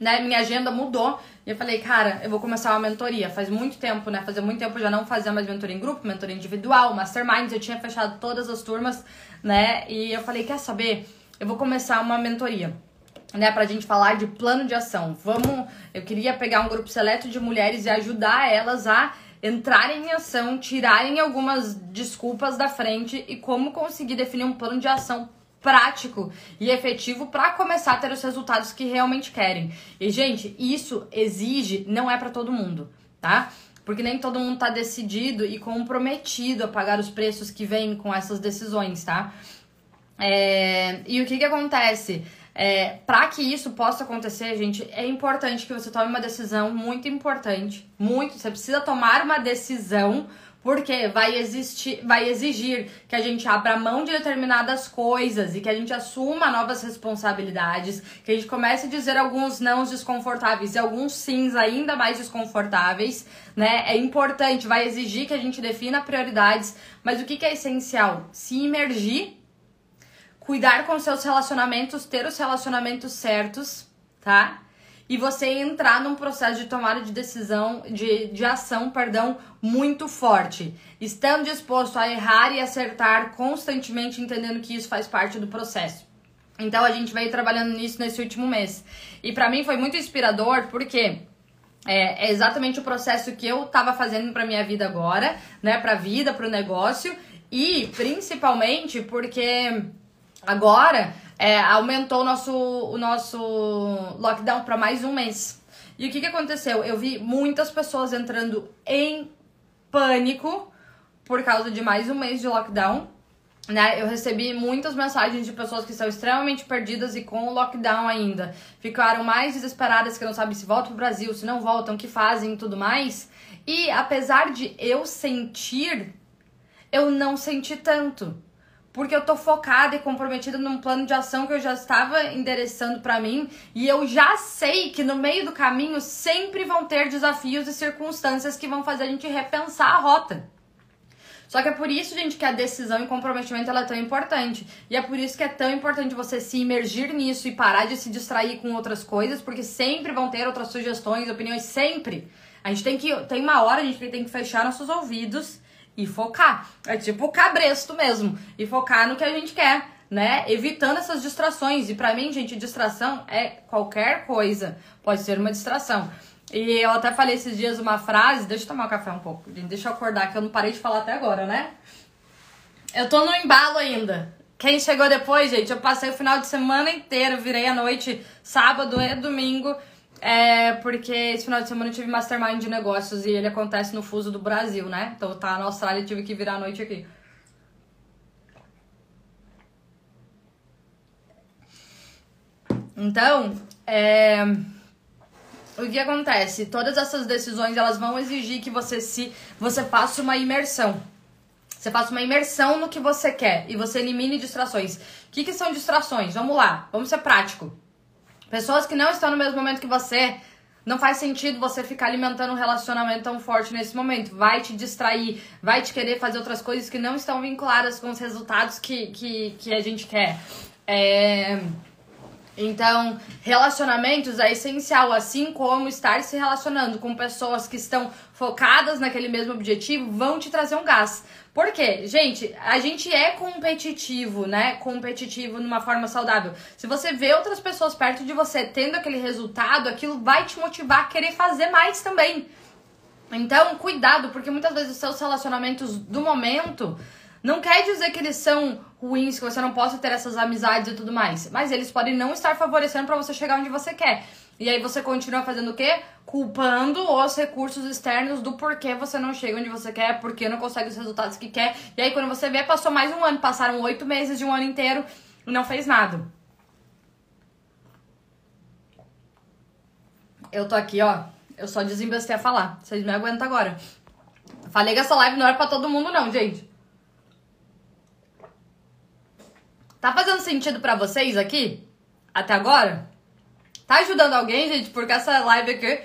Speaker 1: né, minha agenda mudou. E eu falei, cara, eu vou começar uma mentoria. Faz muito tempo, né? Fazia muito tempo já não fazia mais mentoria em grupo, mentoria individual, masterminds. Eu tinha fechado todas as turmas, né? E eu falei, quer saber? Eu vou começar uma mentoria. Né, pra gente falar de plano de ação. Vamos, eu queria pegar um grupo seleto de mulheres e ajudar elas a entrarem em ação, tirarem algumas desculpas da frente e como conseguir definir um plano de ação prático e efetivo para começar a ter os resultados que realmente querem. E gente, isso exige, não é para todo mundo, tá? Porque nem todo mundo tá decidido e comprometido a pagar os preços que vêm com essas decisões, tá? É... E o que que acontece? É, para que isso possa acontecer, gente, é importante que você tome uma decisão muito importante, muito. Você precisa tomar uma decisão porque vai existir, vai exigir que a gente abra mão de determinadas coisas e que a gente assuma novas responsabilidades, que a gente comece a dizer alguns nãos desconfortáveis e alguns sims ainda mais desconfortáveis, né? É importante, vai exigir que a gente defina prioridades, mas o que, que é essencial? Se imergir cuidar com seus relacionamentos, ter os relacionamentos certos, tá? E você entrar num processo de tomada de decisão, de, de ação, perdão, muito forte. Estando disposto a errar e acertar constantemente, entendendo que isso faz parte do processo. Então a gente veio trabalhando nisso nesse último mês. E para mim foi muito inspirador, porque é, é, exatamente o processo que eu tava fazendo pra minha vida agora, né? Pra vida, pro negócio. E principalmente porque Agora, é, aumentou o nosso, o nosso lockdown para mais um mês. E o que, que aconteceu? Eu vi muitas pessoas entrando em pânico por causa de mais um mês de lockdown. Né? Eu recebi muitas mensagens de pessoas que estão extremamente perdidas e com o lockdown ainda. Ficaram mais desesperadas que não sabem se voltam pro Brasil, se não voltam, o que fazem e tudo mais. E apesar de eu sentir, eu não senti tanto porque eu tô focada e comprometida num plano de ação que eu já estava endereçando para mim e eu já sei que no meio do caminho sempre vão ter desafios e circunstâncias que vão fazer a gente repensar a rota. Só que é por isso, gente, que a decisão e comprometimento ela é tão importante. E é por isso que é tão importante você se imergir nisso e parar de se distrair com outras coisas, porque sempre vão ter outras sugestões, opiniões, sempre. A gente tem que. Tem uma hora, a gente tem que fechar nossos ouvidos e focar. É tipo o cabresto mesmo. E focar no que a gente quer, né? Evitando essas distrações. E para mim, gente, distração é qualquer coisa. Pode ser uma distração. E eu até falei esses dias uma frase, deixa eu tomar um café um pouco, deixa eu acordar, que eu não parei de falar até agora, né? Eu tô no embalo ainda. Quem chegou depois, gente, eu passei o final de semana inteiro, virei a noite, sábado e domingo, é, porque esse final de semana eu tive mastermind de negócios e ele acontece no fuso do Brasil, né? Então tá na Austrália e tive que virar a noite aqui. Então, é o que acontece? Todas essas decisões elas vão exigir que você se você faça uma imersão. Você faça uma imersão no que você quer e você elimine distrações. O que, que são distrações? Vamos lá, vamos ser prático. Pessoas que não estão no mesmo momento que você, não faz sentido você ficar alimentando um relacionamento tão forte nesse momento. Vai te distrair, vai te querer fazer outras coisas que não estão vinculadas com os resultados que, que, que a gente quer. É então, relacionamentos é essencial, assim como estar se relacionando com pessoas que estão focadas naquele mesmo objetivo vão te trazer um gás. Por quê? Gente, a gente é competitivo, né? Competitivo numa forma saudável. Se você vê outras pessoas perto de você tendo aquele resultado, aquilo vai te motivar a querer fazer mais também. Então, cuidado, porque muitas vezes os seus relacionamentos do momento não quer dizer que eles são ruins, que você não possa ter essas amizades e tudo mais. Mas eles podem não estar favorecendo para você chegar onde você quer. E aí você continua fazendo o quê? Culpando os recursos externos do porquê você não chega onde você quer, porque não consegue os resultados que quer. E aí quando você vê, passou mais um ano, passaram oito meses de um ano inteiro e não fez nada. Eu tô aqui, ó. Eu só desembestei a falar. Vocês me aguentam agora. Falei que essa live não era pra todo mundo, não, gente. Tá fazendo sentido para vocês aqui? Até agora? Tá ajudando alguém, gente? Porque essa live aqui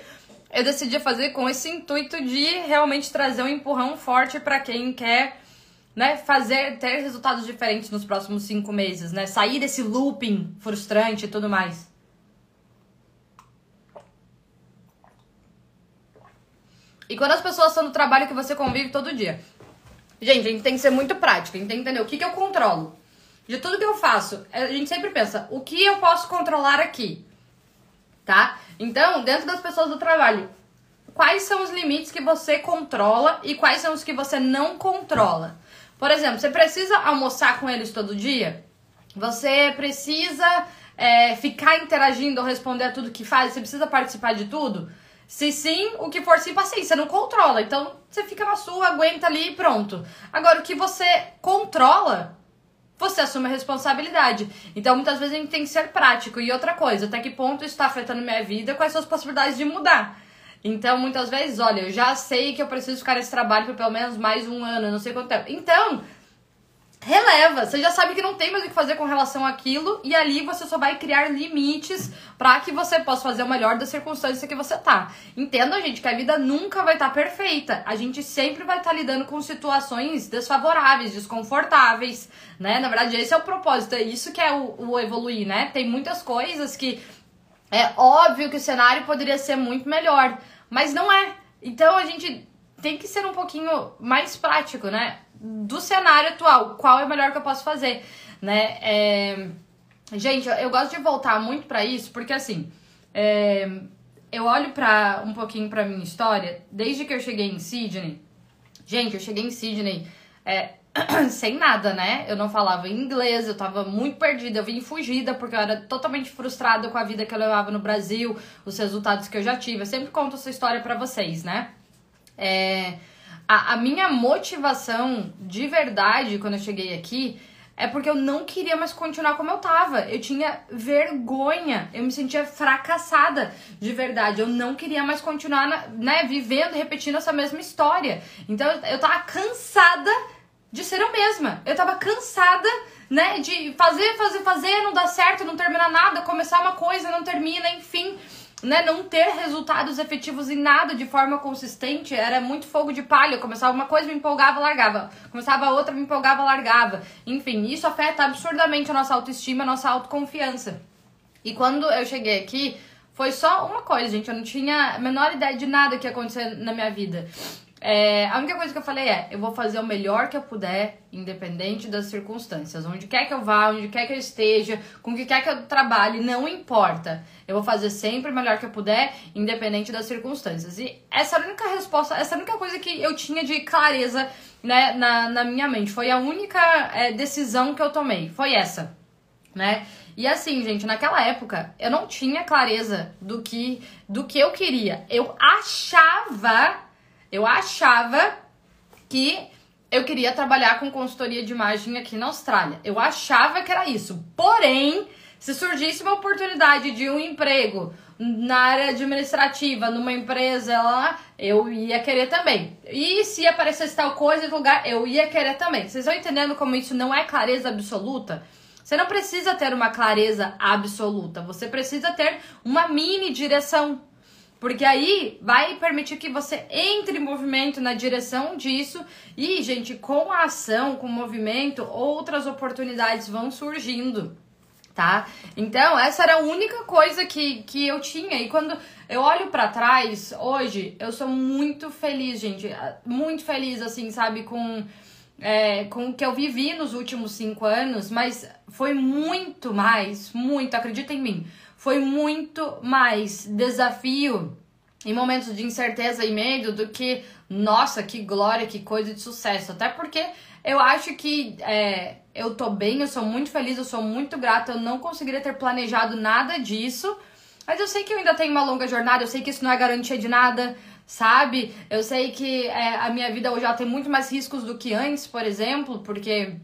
Speaker 1: eu decidi fazer com esse intuito de realmente trazer um empurrão forte para quem quer, né, fazer, ter resultados diferentes nos próximos cinco meses, né? Sair desse looping frustrante e tudo mais. E quando as pessoas estão no trabalho que você convive todo dia. Gente, a gente tem que ser muito prático, a gente tem que entender o que, que eu controlo de tudo que eu faço, a gente sempre pensa, o que eu posso controlar aqui? Tá? Então, dentro das pessoas do trabalho, quais são os limites que você controla e quais são os que você não controla? Por exemplo, você precisa almoçar com eles todo dia? Você precisa é, ficar interagindo ou responder a tudo que faz? Você precisa participar de tudo? Se sim, o que for sim, paciência, você não controla. Então, você fica na sua, aguenta ali e pronto. Agora, o que você controla, você assume a responsabilidade. Então, muitas vezes a gente tem que ser prático. E outra coisa, até que ponto isso está afetando minha vida, quais são as possibilidades de mudar. Então, muitas vezes, olha, eu já sei que eu preciso ficar nesse trabalho por pelo menos mais um ano, não sei quanto tempo. Então, releva. Você já sabe que não tem mais o que fazer com relação àquilo e ali você só vai criar limites para que você possa fazer o melhor da circunstância que você tá. Entenda, gente, que a vida nunca vai estar tá perfeita. A gente sempre vai estar tá lidando com situações desfavoráveis, desconfortáveis, né? Na verdade, esse é o propósito, é isso que é o, o evoluir, né? Tem muitas coisas que é óbvio que o cenário poderia ser muito melhor, mas não é. Então a gente tem que ser um pouquinho mais prático, né? Do cenário atual, qual é o melhor que eu posso fazer, né? É... Gente, eu gosto de voltar muito para isso, porque assim, é... eu olho para um pouquinho para minha história, desde que eu cheguei em Sydney. Gente, eu cheguei em Sydney é... sem nada, né? Eu não falava inglês, eu tava muito perdida, eu vim fugida porque eu era totalmente frustrada com a vida que eu levava no Brasil, os resultados que eu já tive. Eu sempre conto essa história para vocês, né? É a, a minha motivação de verdade quando eu cheguei aqui é porque eu não queria mais continuar como eu tava. Eu tinha vergonha, eu me sentia fracassada de verdade. Eu não queria mais continuar, né, vivendo, repetindo essa mesma história. Então eu tava cansada de ser eu mesma. Eu tava cansada, né, de fazer, fazer, fazer, não dar certo, não terminar nada, começar uma coisa, não termina, enfim né, não ter resultados efetivos em nada de forma consistente, era muito fogo de palha. Eu começava uma coisa, me empolgava, largava. Começava outra, me empolgava, largava. Enfim, isso afeta absurdamente a nossa autoestima, a nossa autoconfiança. E quando eu cheguei aqui, foi só uma coisa, gente. Eu não tinha a menor ideia de nada que ia acontecer na minha vida. É, a única coisa que eu falei é: eu vou fazer o melhor que eu puder, independente das circunstâncias. Onde quer que eu vá, onde quer que eu esteja, com o que quer que eu trabalhe, não importa. Eu vou fazer sempre o melhor que eu puder, independente das circunstâncias. E essa é a única resposta, essa é a única coisa que eu tinha de clareza né, na, na minha mente. Foi a única é, decisão que eu tomei. Foi essa, né? E assim, gente, naquela época eu não tinha clareza do que do que eu queria. Eu achava eu achava que eu queria trabalhar com consultoria de imagem aqui na Austrália. Eu achava que era isso. Porém, se surgisse uma oportunidade de um emprego na área administrativa, numa empresa lá, eu ia querer também. E se aparecesse tal coisa em lugar, eu ia querer também. Vocês estão entendendo como isso não é clareza absoluta? Você não precisa ter uma clareza absoluta, você precisa ter uma mini direção. Porque aí vai permitir que você entre em movimento na direção disso e, gente, com a ação, com o movimento, outras oportunidades vão surgindo, tá? Então, essa era a única coisa que, que eu tinha. E quando eu olho para trás, hoje, eu sou muito feliz, gente. Muito feliz, assim, sabe, com, é, com o que eu vivi nos últimos cinco anos, mas foi muito mais, muito, acredita em mim foi muito mais desafio em momentos de incerteza e medo do que, nossa, que glória, que coisa de sucesso. Até porque eu acho que é, eu tô bem, eu sou muito feliz, eu sou muito grata, eu não conseguiria ter planejado nada disso. Mas eu sei que eu ainda tenho uma longa jornada, eu sei que isso não é garantia de nada, sabe? Eu sei que é, a minha vida hoje ela tem muito mais riscos do que antes, por exemplo, porque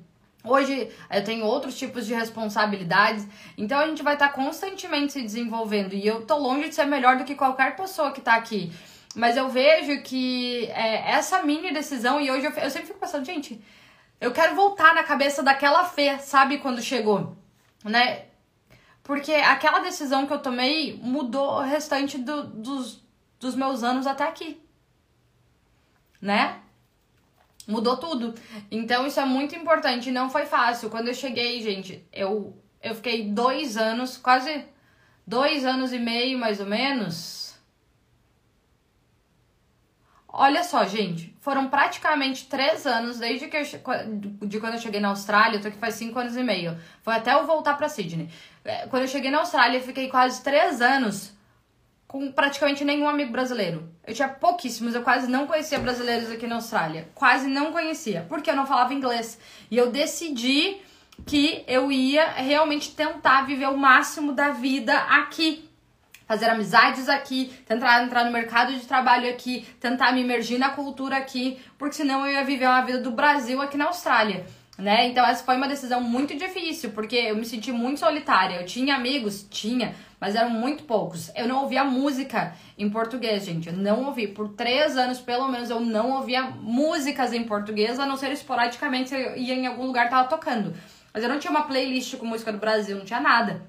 Speaker 1: Hoje eu tenho outros tipos de responsabilidades, então a gente vai estar tá constantemente se desenvolvendo e eu tô longe de ser melhor do que qualquer pessoa que tá aqui. Mas eu vejo que é, essa mini decisão, e hoje eu, eu sempre fico pensando, gente, eu quero voltar na cabeça daquela Fê, sabe, quando chegou, né? Porque aquela decisão que eu tomei mudou o restante do, dos, dos meus anos até aqui, né? Mudou tudo. Então isso é muito importante. Não foi fácil. Quando eu cheguei, gente, eu, eu fiquei dois anos, quase dois anos e meio mais ou menos. Olha só, gente, foram praticamente três anos desde que eu, de quando eu cheguei na Austrália, eu tô aqui faz cinco anos e meio. Foi até eu voltar para Sydney. É, quando eu cheguei na Austrália, eu fiquei quase três anos com praticamente nenhum amigo brasileiro. Eu tinha pouquíssimos, eu quase não conhecia brasileiros aqui na Austrália. Quase não conhecia, porque eu não falava inglês. E eu decidi que eu ia realmente tentar viver o máximo da vida aqui. Fazer amizades aqui, tentar entrar no mercado de trabalho aqui, tentar me imergir na cultura aqui, porque senão eu ia viver uma vida do Brasil aqui na Austrália né? Então essa foi uma decisão muito difícil, porque eu me senti muito solitária. Eu tinha amigos, tinha, mas eram muito poucos. Eu não ouvia música em português, gente. Eu não ouvi. Por três anos, pelo menos, eu não ouvia músicas em português, a não ser esporadicamente eu ia em algum lugar tava tocando. Mas eu não tinha uma playlist com música do Brasil, não tinha nada.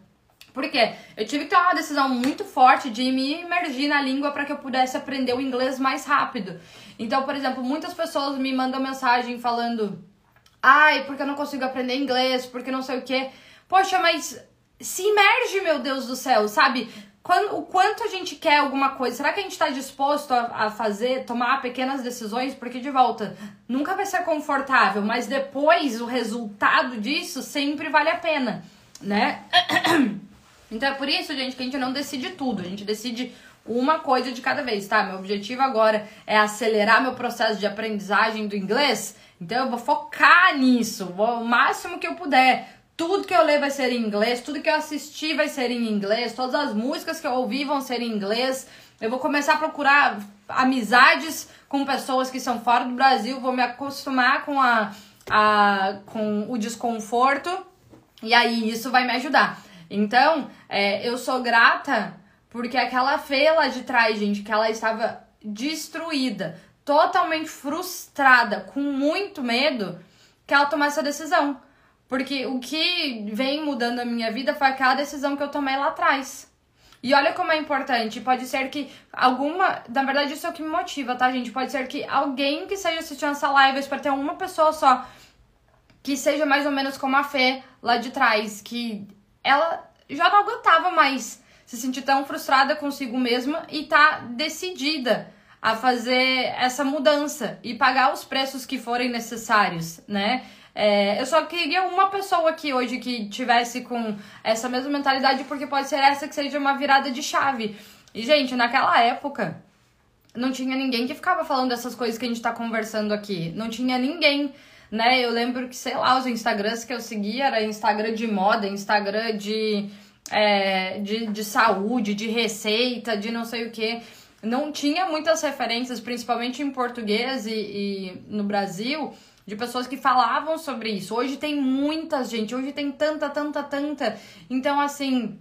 Speaker 1: Por quê? Eu tive que tomar uma decisão muito forte de me imergir na língua para que eu pudesse aprender o inglês mais rápido. Então, por exemplo, muitas pessoas me mandam mensagem falando Ai, porque eu não consigo aprender inglês, porque não sei o quê. Poxa, mas se imerge, meu Deus do céu, sabe? Quando, o quanto a gente quer alguma coisa, será que a gente está disposto a, a, fazer, tomar pequenas decisões? Porque, de volta, nunca vai ser confortável, mas depois o resultado disso sempre vale a pena, né? Então é por isso, gente, que a gente não decide tudo, a gente decide uma coisa de cada vez, tá? Meu objetivo agora é acelerar meu processo de aprendizagem do inglês então eu vou focar nisso, vou, o máximo que eu puder. Tudo que eu ler vai ser em inglês, tudo que eu assistir vai ser em inglês, todas as músicas que eu ouvir vão ser em inglês. Eu vou começar a procurar amizades com pessoas que são fora do Brasil, vou me acostumar com a, a com o desconforto e aí isso vai me ajudar. Então, é, eu sou grata porque aquela feia lá de trás, gente, que ela estava destruída totalmente frustrada, com muito medo, que ela tomar essa decisão. Porque o que vem mudando a minha vida foi aquela decisão que eu tomei lá atrás. E olha como é importante. Pode ser que alguma. Na verdade, isso é o que me motiva, tá, gente? Pode ser que alguém que esteja assistindo essa live, espero ter uma pessoa só, que seja mais ou menos como a Fê lá de trás, que ela já não aguentava mais se sentir tão frustrada consigo mesma e tá decidida a fazer essa mudança e pagar os preços que forem necessários, né? É, eu só queria uma pessoa aqui hoje que tivesse com essa mesma mentalidade, porque pode ser essa que seja uma virada de chave. E, gente, naquela época, não tinha ninguém que ficava falando dessas coisas que a gente tá conversando aqui. Não tinha ninguém, né? Eu lembro que, sei lá, os Instagrams que eu seguia era Instagram de moda, Instagram de, é, de, de saúde, de receita, de não sei o que. Não tinha muitas referências, principalmente em português e, e no Brasil de pessoas que falavam sobre isso. Hoje tem muita gente, hoje tem tanta, tanta, tanta. Então, assim,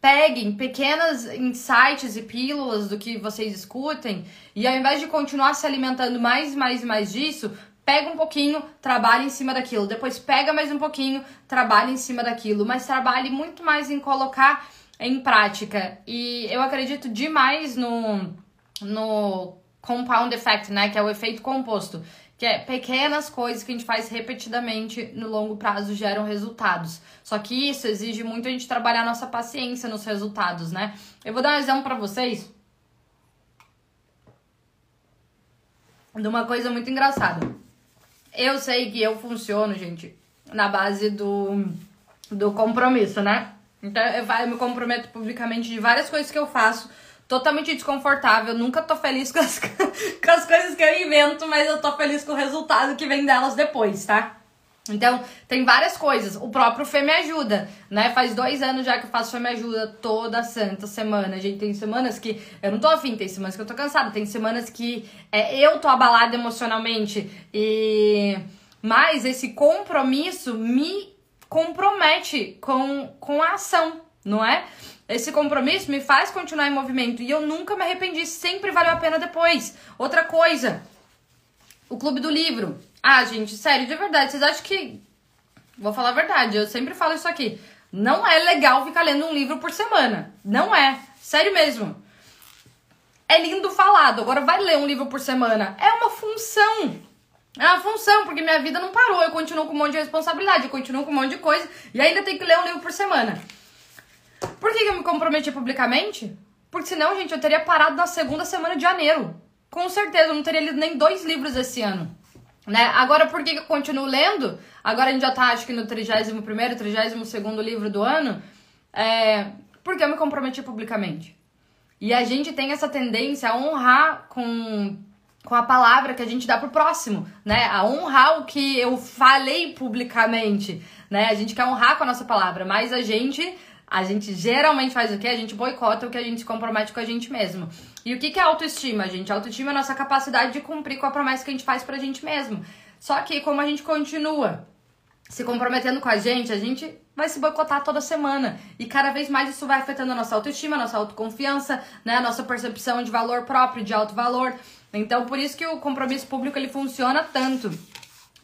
Speaker 1: peguem pequenas insights e pílulas do que vocês escutem e ao invés de continuar se alimentando mais, mais e mais disso, pega um pouquinho, trabalha em cima daquilo. Depois pega mais um pouquinho, trabalha em cima daquilo. Mas trabalhe muito mais em colocar em prática. E eu acredito demais no, no compound effect, né? Que é o efeito composto que é pequenas coisas que a gente faz repetidamente no longo prazo geram resultados. Só que isso exige muito a gente trabalhar nossa paciência nos resultados, né? Eu vou dar um exemplo para vocês de uma coisa muito engraçada. Eu sei que eu funciono, gente, na base do, do compromisso, né? Então eu, eu me comprometo publicamente de várias coisas que eu faço totalmente desconfortável. Nunca tô feliz com as, com as coisas que eu invento, mas eu tô feliz com o resultado que vem delas depois, tá? Então, tem várias coisas. O próprio Fê Me Ajuda, né? Faz dois anos já que eu faço Fê Me Ajuda toda santa semana. Gente, tem semanas que eu não tô afim, tem semanas que eu tô cansada, tem semanas que é, eu tô abalada emocionalmente. E... Mas esse compromisso me compromete com, com a ação, não é? Esse compromisso me faz continuar em movimento e eu nunca me arrependi, sempre valeu a pena depois. Outra coisa, o clube do livro. Ah, gente, sério, de verdade, vocês acham que. Vou falar a verdade, eu sempre falo isso aqui. Não é legal ficar lendo um livro por semana. Não é. Sério mesmo. É lindo falado. Agora vai ler um livro por semana. É uma função. É uma função, porque minha vida não parou. Eu continuo com um monte de responsabilidade, eu continuo com um monte de coisa e ainda tenho que ler um livro por semana. Por que eu me comprometi publicamente? Porque senão, gente, eu teria parado na segunda semana de janeiro. Com certeza, eu não teria lido nem dois livros esse ano. Né? Agora, por que eu continuo lendo? Agora a gente já tá, acho que no 31 primeiro, 32 segundo livro do ano. É... Porque eu me comprometi publicamente. E a gente tem essa tendência a honrar com, com a palavra que a gente dá pro próximo, né? A honrar o que eu falei publicamente, né? A gente quer honrar com a nossa palavra, mas a gente a gente geralmente faz o quê? A gente boicota o que a gente se compromete com a gente mesmo. E o que, que é autoestima, gente? Autoestima é a nossa capacidade de cumprir com a promessa que a gente faz pra gente mesmo. Só que como a gente continua se comprometendo com a gente, a gente vai se boicotar toda semana. E cada vez mais isso vai afetando a nossa autoestima, a nossa autoconfiança, né? A nossa percepção de valor próprio, de alto valor. Então, por isso que o compromisso público ele funciona tanto.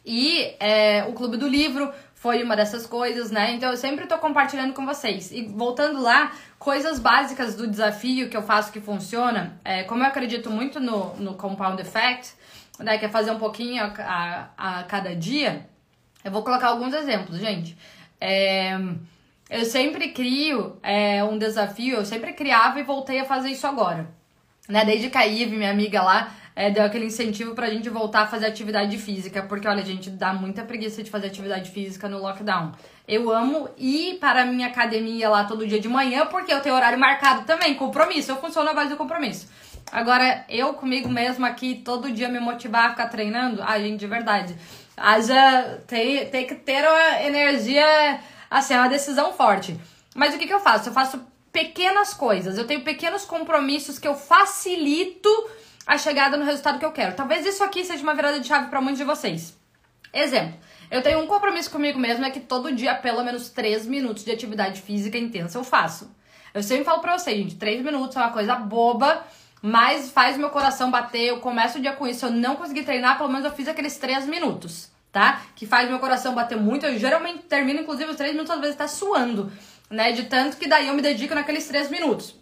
Speaker 1: E é, o Clube do Livro foi uma dessas coisas, né? Então eu sempre tô compartilhando com vocês. E voltando lá, coisas básicas do desafio que eu faço que funciona, é, como eu acredito muito no, no compound effect, né? Que é fazer um pouquinho a, a, a cada dia, eu vou colocar alguns exemplos, gente. É, eu sempre crio é, um desafio, eu sempre criava e voltei a fazer isso agora. Né? Desde que a Ive, minha amiga lá, é, deu aquele incentivo pra gente voltar a fazer atividade física, porque olha, gente, dá muita preguiça de fazer atividade física no lockdown. Eu amo ir para a minha academia lá todo dia de manhã, porque eu tenho horário marcado também, compromisso. Eu funciono na base do compromisso. Agora, eu comigo mesmo aqui, todo dia me motivar a ficar treinando, a gente, de verdade. Haja, tem, tem que ter uma energia, assim, é uma decisão forte. Mas o que, que eu faço? Eu faço pequenas coisas, eu tenho pequenos compromissos que eu facilito a chegada no resultado que eu quero. Talvez isso aqui seja uma virada de chave para muitos de vocês. Exemplo, eu tenho um compromisso comigo mesmo, é que todo dia, pelo menos 3 minutos de atividade física intensa eu faço. Eu sempre falo pra vocês, gente, 3 minutos é uma coisa boba, mas faz meu coração bater. Eu começo o dia com isso. Eu não consegui treinar, pelo menos eu fiz aqueles 3 minutos, tá? Que faz meu coração bater muito. Eu geralmente termino, inclusive, os 3 minutos, às vezes tá suando, né? De tanto que daí eu me dedico naqueles 3 minutos.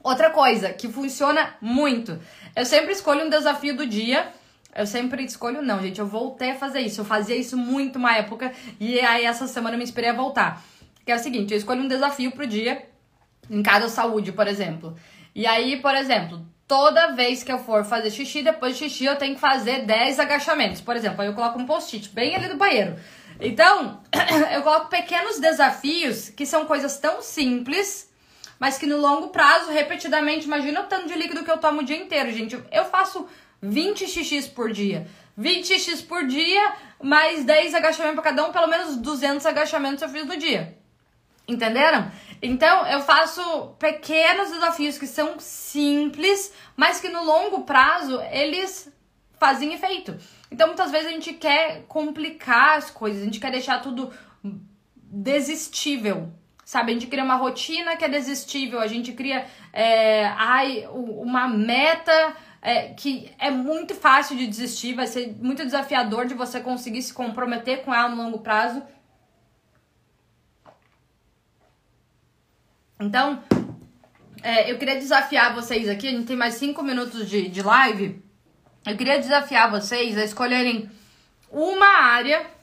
Speaker 1: Outra coisa que funciona muito. Eu sempre escolho um desafio do dia. Eu sempre escolho, não, gente. Eu voltei a fazer isso. Eu fazia isso muito uma época. E aí essa semana eu me inspirei a voltar. Que é o seguinte: eu escolho um desafio pro dia. em cada saúde, por exemplo. E aí, por exemplo, toda vez que eu for fazer xixi, depois de xixi eu tenho que fazer 10 agachamentos. Por exemplo, aí eu coloco um post-it bem ali do banheiro. Então, eu coloco pequenos desafios que são coisas tão simples, mas que no longo prazo, repetidamente, imagina o tanto de líquido que eu tomo o dia inteiro, gente. Eu faço 20 xixis por dia. 20 xixis por dia, mais 10 agachamentos para cada um, pelo menos 200 agachamentos eu fiz no dia. Entenderam? Então, eu faço pequenos desafios que são simples, mas que no longo prazo eles fazem efeito. Então, muitas vezes a gente quer complicar as coisas, a gente quer deixar tudo desistível. Sabe, a gente cria uma rotina que é desistível, a gente cria é, ai, uma meta é, que é muito fácil de desistir, vai ser muito desafiador de você conseguir se comprometer com ela no longo prazo. Então, é, eu queria desafiar vocês aqui, a gente tem mais cinco minutos de, de live. Eu queria desafiar vocês a escolherem uma área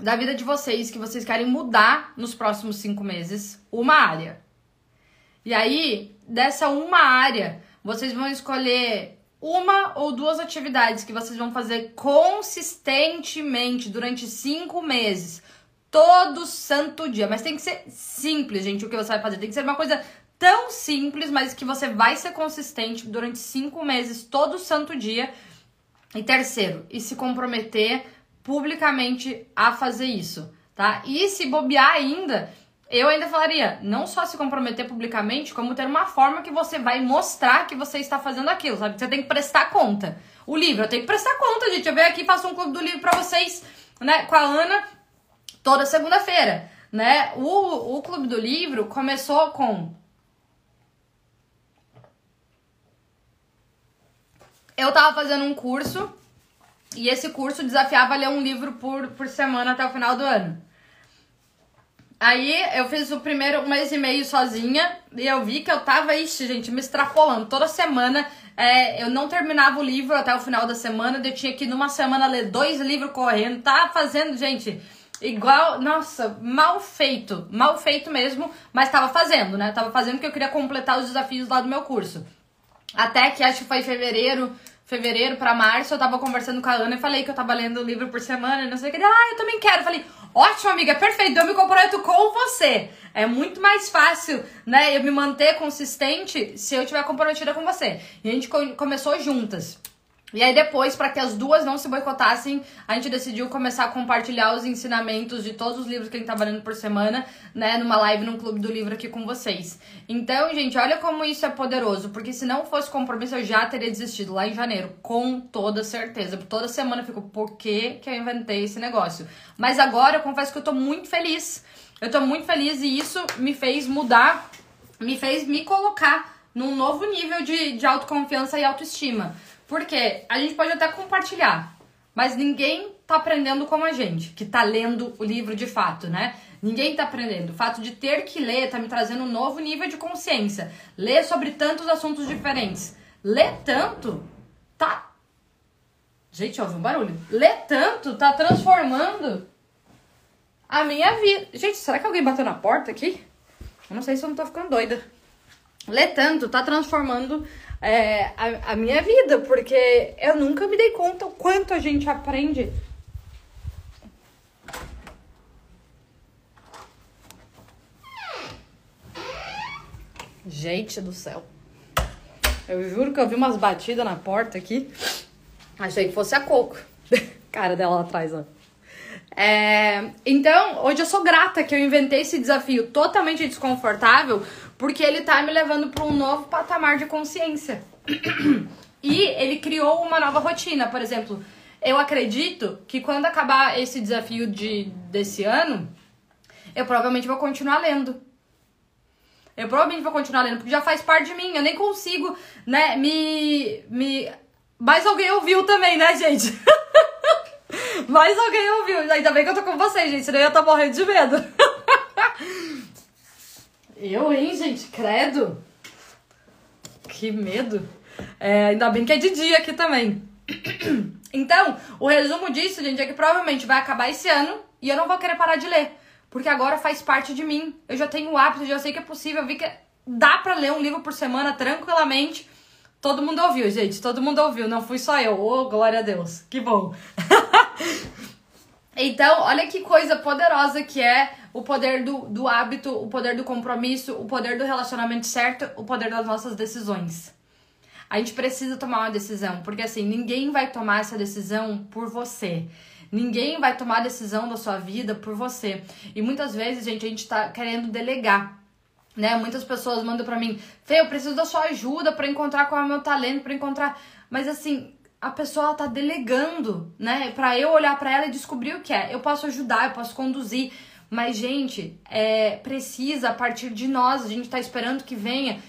Speaker 1: da vida de vocês que vocês querem mudar nos próximos cinco meses. Uma área. E aí, dessa uma área, vocês vão escolher uma ou duas atividades que vocês vão fazer consistentemente durante cinco meses, todo santo dia. Mas tem que ser simples, gente, o que você vai fazer. Tem que ser uma coisa tão simples, mas que você vai ser consistente durante cinco meses, todo santo dia. E terceiro, e se comprometer publicamente a fazer isso, tá? E se bobear ainda, eu ainda falaria, não só se comprometer publicamente, como ter uma forma que você vai mostrar que você está fazendo aquilo, sabe? Você tem que prestar conta. O livro, eu tenho que prestar conta, gente. Eu venho aqui e faço um clube do livro para vocês, né, com a Ana, toda segunda-feira, né? O, o clube do livro começou com eu tava fazendo um curso e esse curso desafiava a ler um livro por, por semana até o final do ano. Aí eu fiz o primeiro mês e meio sozinha e eu vi que eu tava, ixi, gente, me extrapolando. Toda semana é, eu não terminava o livro até o final da semana, eu tinha que numa semana ler dois livros correndo. Tá fazendo, gente, igual, nossa, mal feito, mal feito mesmo, mas tava fazendo, né? Tava fazendo porque eu queria completar os desafios lá do meu curso. Até que acho que foi em fevereiro, fevereiro para março, eu tava conversando com a Ana e falei que eu tava lendo o livro por semana, não sei o que. Ah, eu também quero. Falei, Ótimo, amiga, perfeito. Eu me comprometo com você. É muito mais fácil, né, eu me manter consistente se eu estiver comprometida com você. E a gente começou juntas. E aí depois, para que as duas não se boicotassem, a gente decidiu começar a compartilhar os ensinamentos de todos os livros que a gente tá lendo por semana, né, numa live no Clube do Livro aqui com vocês. Então, gente, olha como isso é poderoso, porque se não fosse compromisso, eu já teria desistido lá em janeiro, com toda certeza. Toda semana eu fico, por que, que eu inventei esse negócio? Mas agora eu confesso que eu tô muito feliz. Eu tô muito feliz e isso me fez mudar, me fez me colocar num novo nível de, de autoconfiança e autoestima. Porque a gente pode até compartilhar, mas ninguém tá aprendendo como a gente, que tá lendo o livro de fato, né? Ninguém tá aprendendo. O fato de ter que ler tá me trazendo um novo nível de consciência. Ler sobre tantos assuntos diferentes. Ler tanto tá. Gente, ouve um barulho. Ler tanto tá transformando a minha vida. Gente, será que alguém bateu na porta aqui? Eu não sei se eu não tô ficando doida. Ler tanto tá transformando é, a, a minha vida, porque eu nunca me dei conta o quanto a gente aprende. Gente do céu. Eu juro que eu vi umas batidas na porta aqui. Achei que fosse a Coco. Cara dela lá atrás, ó. É, então, hoje eu sou grata que eu inventei esse desafio totalmente desconfortável, porque ele tá me levando para um novo patamar de consciência. e ele criou uma nova rotina, por exemplo. Eu acredito que quando acabar esse desafio de, desse ano, eu provavelmente vou continuar lendo. Eu provavelmente vou continuar lendo, porque já faz parte de mim. Eu nem consigo, né, me. me... Mas alguém ouviu também, né, gente? Mas alguém ouviu. Ainda bem que eu tô com vocês, gente. Senão eu ia estar morrendo de medo. eu, hein, gente? Credo. Que medo. É, ainda bem que é de dia aqui também. Então, o resumo disso, gente, é que provavelmente vai acabar esse ano e eu não vou querer parar de ler. Porque agora faz parte de mim. Eu já tenho o hábito, já sei que é possível, eu vi que dá para ler um livro por semana tranquilamente. Todo mundo ouviu, gente. Todo mundo ouviu. Não fui só eu. Oh, glória a Deus. Que bom. então, olha que coisa poderosa que é o poder do, do hábito, o poder do compromisso, o poder do relacionamento certo, o poder das nossas decisões. A gente precisa tomar uma decisão, porque assim, ninguém vai tomar essa decisão por você. Ninguém vai tomar a decisão da sua vida por você. E muitas vezes, gente, a gente tá querendo delegar né? Muitas pessoas mandam para mim, Fê, eu preciso da sua ajuda para encontrar qual é o meu talento, para encontrar. Mas assim, a pessoa tá delegando, né? Para eu olhar para ela e descobrir o que é. Eu posso ajudar, eu posso conduzir, mas gente, é precisa a partir de nós. A gente tá esperando que venha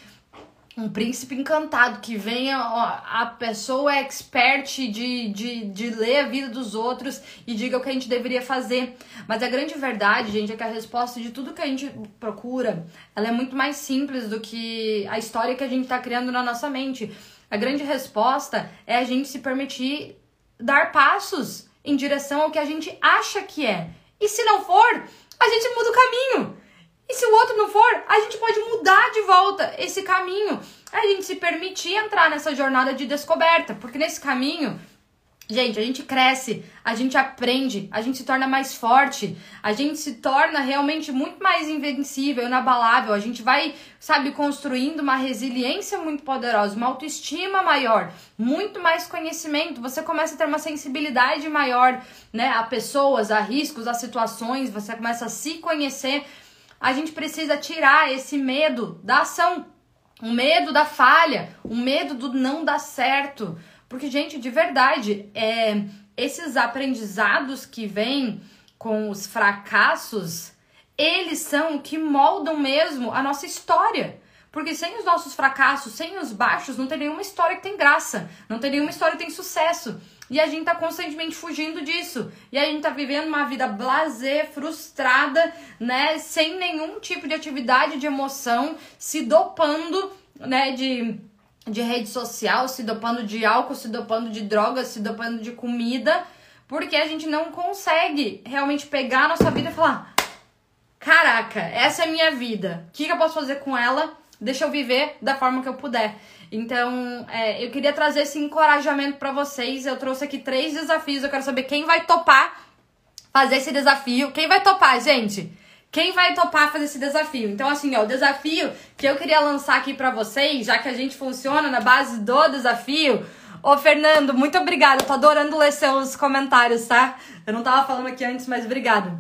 Speaker 1: um príncipe encantado, que venha a pessoa expert de, de, de ler a vida dos outros e diga o que a gente deveria fazer. Mas a grande verdade, gente, é que a resposta de tudo que a gente procura, ela é muito mais simples do que a história que a gente está criando na nossa mente. A grande resposta é a gente se permitir dar passos em direção ao que a gente acha que é. E se não for, a gente muda o caminho. E se o outro não for, a gente pode mudar de volta esse caminho. A gente se permitir entrar nessa jornada de descoberta, porque nesse caminho, gente, a gente cresce, a gente aprende, a gente se torna mais forte, a gente se torna realmente muito mais invencível, inabalável, a gente vai, sabe, construindo uma resiliência muito poderosa, uma autoestima maior, muito mais conhecimento, você começa a ter uma sensibilidade maior, né, a pessoas, a riscos, a situações, você começa a se conhecer. A gente precisa tirar esse medo da ação, o medo da falha, o medo do não dar certo. Porque, gente, de verdade, é, esses aprendizados que vêm com os fracassos, eles são o que moldam mesmo a nossa história. Porque sem os nossos fracassos, sem os baixos, não tem nenhuma história que tem graça, não tem nenhuma história que tem sucesso. E a gente tá constantemente fugindo disso. E a gente tá vivendo uma vida blasé, frustrada, né? Sem nenhum tipo de atividade de emoção, se dopando, né? De, de rede social, se dopando de álcool, se dopando de drogas, se dopando de comida. Porque a gente não consegue realmente pegar a nossa vida e falar: caraca, essa é a minha vida. O que, que eu posso fazer com ela? Deixa eu viver da forma que eu puder. Então, é, eu queria trazer esse encorajamento para vocês. Eu trouxe aqui três desafios. Eu quero saber quem vai topar fazer esse desafio. Quem vai topar, gente? Quem vai topar fazer esse desafio? Então, assim, ó, o desafio que eu queria lançar aqui para vocês, já que a gente funciona na base do desafio. Ô, Fernando, muito obrigada. Eu tô adorando ler seus comentários, tá? Eu não tava falando aqui antes, mas obrigado.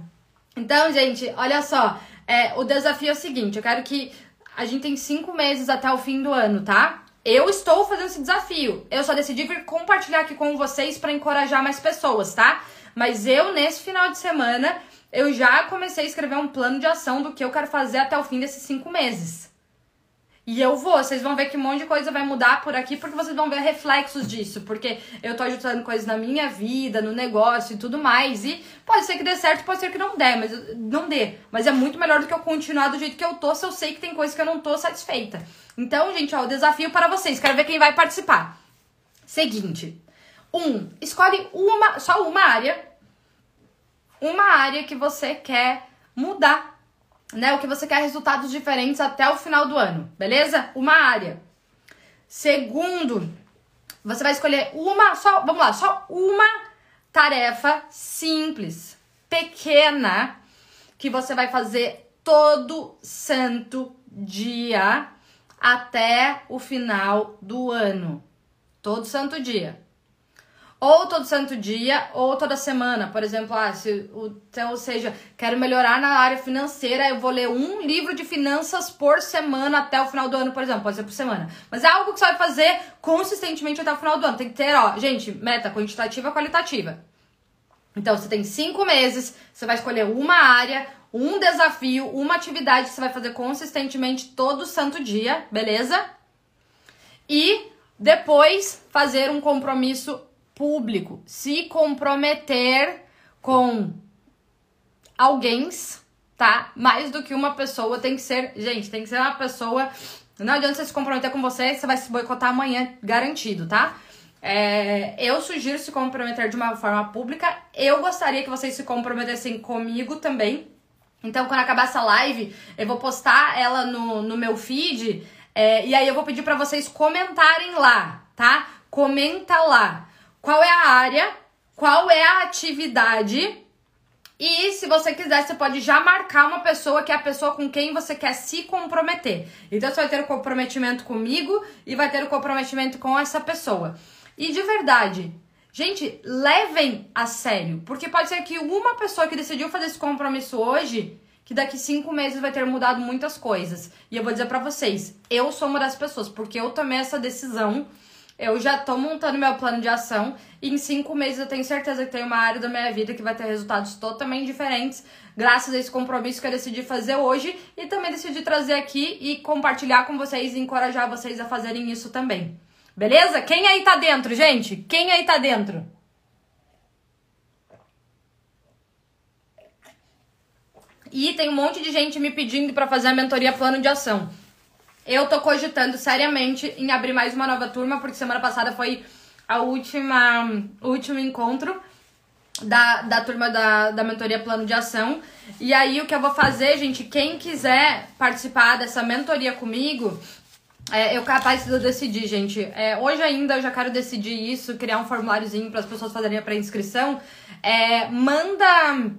Speaker 1: Então, gente, olha só. É, o desafio é o seguinte: eu quero que a gente tem cinco meses até o fim do ano, tá? Eu estou fazendo esse desafio. Eu só decidi vir compartilhar aqui com vocês para encorajar mais pessoas, tá? Mas eu, nesse final de semana, eu já comecei a escrever um plano de ação do que eu quero fazer até o fim desses cinco meses. E eu vou, vocês vão ver que um monte de coisa vai mudar por aqui, porque vocês vão ver reflexos disso. Porque eu tô ajustando coisas na minha vida, no negócio e tudo mais. E pode ser que dê certo, pode ser que não dê, mas não dê. Mas é muito melhor do que eu continuar do jeito que eu tô, se eu sei que tem coisas que eu não tô satisfeita. Então, gente, ó, o desafio para vocês. Quero ver quem vai participar. Seguinte. Um, escolhe uma, só uma área. Uma área que você quer mudar. Né? O que você quer resultados diferentes até o final do ano. Beleza? Uma área. Segundo, você vai escolher uma, só, vamos lá, só uma tarefa simples, pequena, que você vai fazer todo santo dia até o final do ano. Todo santo dia. Ou todo santo dia, ou toda semana. Por exemplo, ah, se, então, ou seja, quero melhorar na área financeira, eu vou ler um livro de finanças por semana até o final do ano, por exemplo. Pode ser por semana. Mas é algo que você vai fazer consistentemente até o final do ano. Tem que ter, ó, gente, meta quantitativa qualitativa. Então, você tem cinco meses, você vai escolher uma área, um desafio, uma atividade que você vai fazer consistentemente todo santo dia, beleza? E depois fazer um compromisso público, se comprometer com alguém, tá? Mais do que uma pessoa, tem que ser, gente, tem que ser uma pessoa. Não adianta você se comprometer com você, você vai se boicotar amanhã, garantido, tá? É, eu sugiro se comprometer de uma forma pública. Eu gostaria que vocês se comprometessem comigo também, Então, quando acabar essa live, eu vou postar ela no, no meu feed. É, e aí eu vou pedir para vocês comentarem lá, tá? Comenta lá. Qual é a área? Qual é a atividade? E se você quiser, você pode já marcar uma pessoa que é a pessoa com quem você quer se comprometer. Então você vai ter o comprometimento comigo e vai ter o comprometimento com essa pessoa. E de verdade, Gente, levem a sério. Porque pode ser que uma pessoa que decidiu fazer esse compromisso hoje, que daqui cinco meses vai ter mudado muitas coisas. E eu vou dizer para vocês, eu sou uma das pessoas, porque eu tomei essa decisão. Eu já tô montando meu plano de ação e em cinco meses eu tenho certeza que tem uma área da minha vida que vai ter resultados totalmente diferentes, graças a esse compromisso que eu decidi fazer hoje e também decidi trazer aqui e compartilhar com vocês e encorajar vocês a fazerem isso também. Beleza? Quem aí tá dentro, gente? Quem aí tá dentro? E tem um monte de gente me pedindo para fazer a mentoria plano de ação. Eu tô cogitando seriamente em abrir mais uma nova turma, porque semana passada foi a última, o último encontro da, da turma da, da mentoria plano de ação. E aí o que eu vou fazer, gente, quem quiser participar dessa mentoria comigo, é, eu capaz de decidir, gente. É, hoje ainda eu já quero decidir isso, criar um formuláriozinho para as pessoas fazerem a pré-inscrição. É, manda.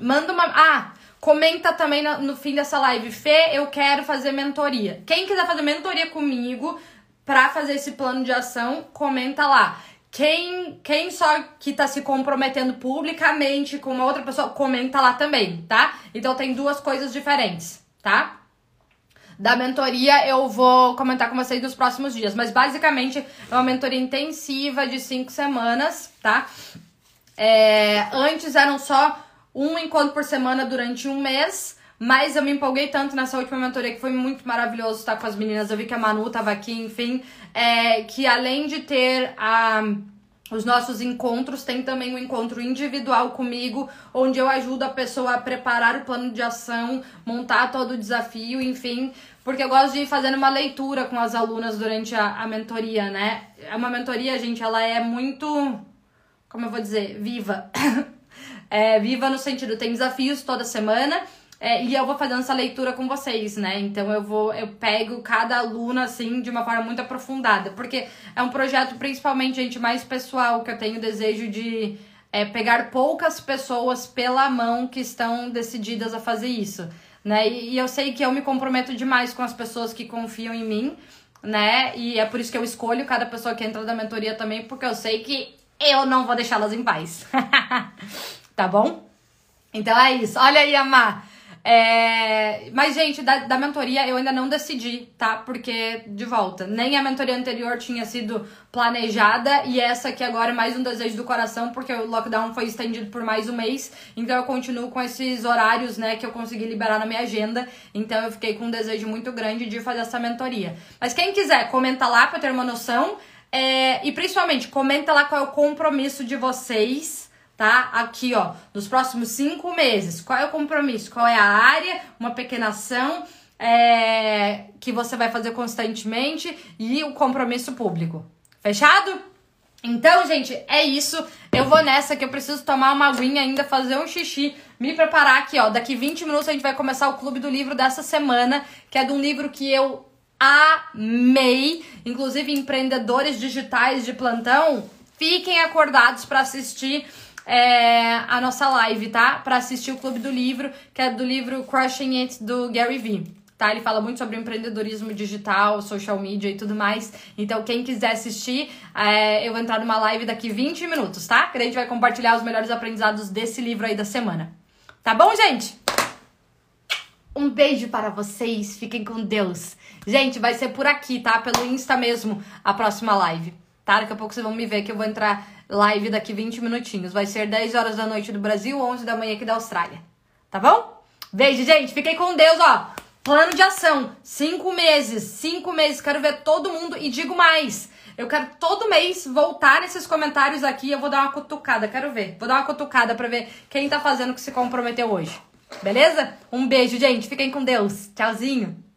Speaker 1: Manda uma. Ah, comenta também no, fim dessa live. Fê, eu quero fazer mentoria. Quem quiser fazer mentoria comigo para fazer esse plano de ação, comenta lá. Quem, quem só que tá se comprometendo publicamente com uma outra pessoa, comenta lá também, tá? Então tem duas coisas diferentes, tá? da mentoria eu vou comentar com vocês nos próximos dias. Mas basicamente é uma mentoria intensiva de cinco semanas, tá? É, antes eram só um encontro por semana durante um mês. Mas eu me empolguei tanto nessa última mentoria que foi muito maravilhoso estar com as meninas. Eu vi que a Manu tava aqui, enfim. É, que além de ter a os nossos encontros tem também um encontro individual comigo, onde eu ajudo a pessoa a preparar o plano de ação, montar todo o desafio, enfim, porque eu gosto de ir fazendo uma leitura com as alunas durante a, a mentoria, né? É uma mentoria, gente, ela é muito, como eu vou dizer, viva. é, viva no sentido, tem desafios toda semana é, e eu vou fazendo essa leitura com vocês, né? Então eu vou, eu pego cada aluna assim de uma forma muito aprofundada, porque é um projeto principalmente, gente, mais pessoal, que eu tenho desejo de é, pegar poucas pessoas pela mão que estão decididas a fazer isso, né? E, e eu sei que eu me comprometo demais com as pessoas que confiam em mim, né? E é por isso que eu escolho cada pessoa que entra da mentoria também, porque eu sei que eu não vou deixá-las em paz. tá bom? Então é isso. Olha aí, Amar. É... Mas, gente, da, da mentoria eu ainda não decidi, tá? Porque, de volta, nem a mentoria anterior tinha sido planejada e essa aqui agora é mais um desejo do coração, porque o lockdown foi estendido por mais um mês. Então eu continuo com esses horários, né, que eu consegui liberar na minha agenda. Então eu fiquei com um desejo muito grande de fazer essa mentoria. Mas quem quiser, comenta lá pra ter uma noção. É... E principalmente, comenta lá qual é o compromisso de vocês tá? Aqui, ó, nos próximos cinco meses. Qual é o compromisso? Qual é a área? Uma pequena ação é, que você vai fazer constantemente e o compromisso público. Fechado? Então, gente, é isso. Eu vou nessa que eu preciso tomar uma aguinha ainda, fazer um xixi, me preparar aqui, ó. Daqui 20 minutos a gente vai começar o clube do livro dessa semana, que é de um livro que eu amei, inclusive empreendedores digitais de plantão, fiquem acordados para assistir é, a nossa live, tá? Para assistir o Clube do Livro, que é do livro Crushing It do Gary Vee. Tá? Ele fala muito sobre empreendedorismo digital, social media e tudo mais. Então, quem quiser assistir, é, eu vou entrar numa live daqui 20 minutos, tá? Que a gente vai compartilhar os melhores aprendizados desse livro aí da semana. Tá bom, gente? Um beijo para vocês, fiquem com Deus. Gente, vai ser por aqui, tá? Pelo Insta mesmo, a próxima live. Tá? Daqui a pouco vocês vão me ver que eu vou entrar live daqui 20 minutinhos. Vai ser 10 horas da noite do Brasil, 11 da manhã aqui da Austrália. Tá bom? Beijo, gente. Fiquei com Deus, ó. Plano de ação. Cinco meses. Cinco meses. Quero ver todo mundo. E digo mais. Eu quero todo mês voltar nesses comentários aqui. Eu vou dar uma cutucada. Quero ver. Vou dar uma cutucada pra ver quem tá fazendo o que se comprometeu hoje. Beleza? Um beijo, gente. Fiquem com Deus. Tchauzinho.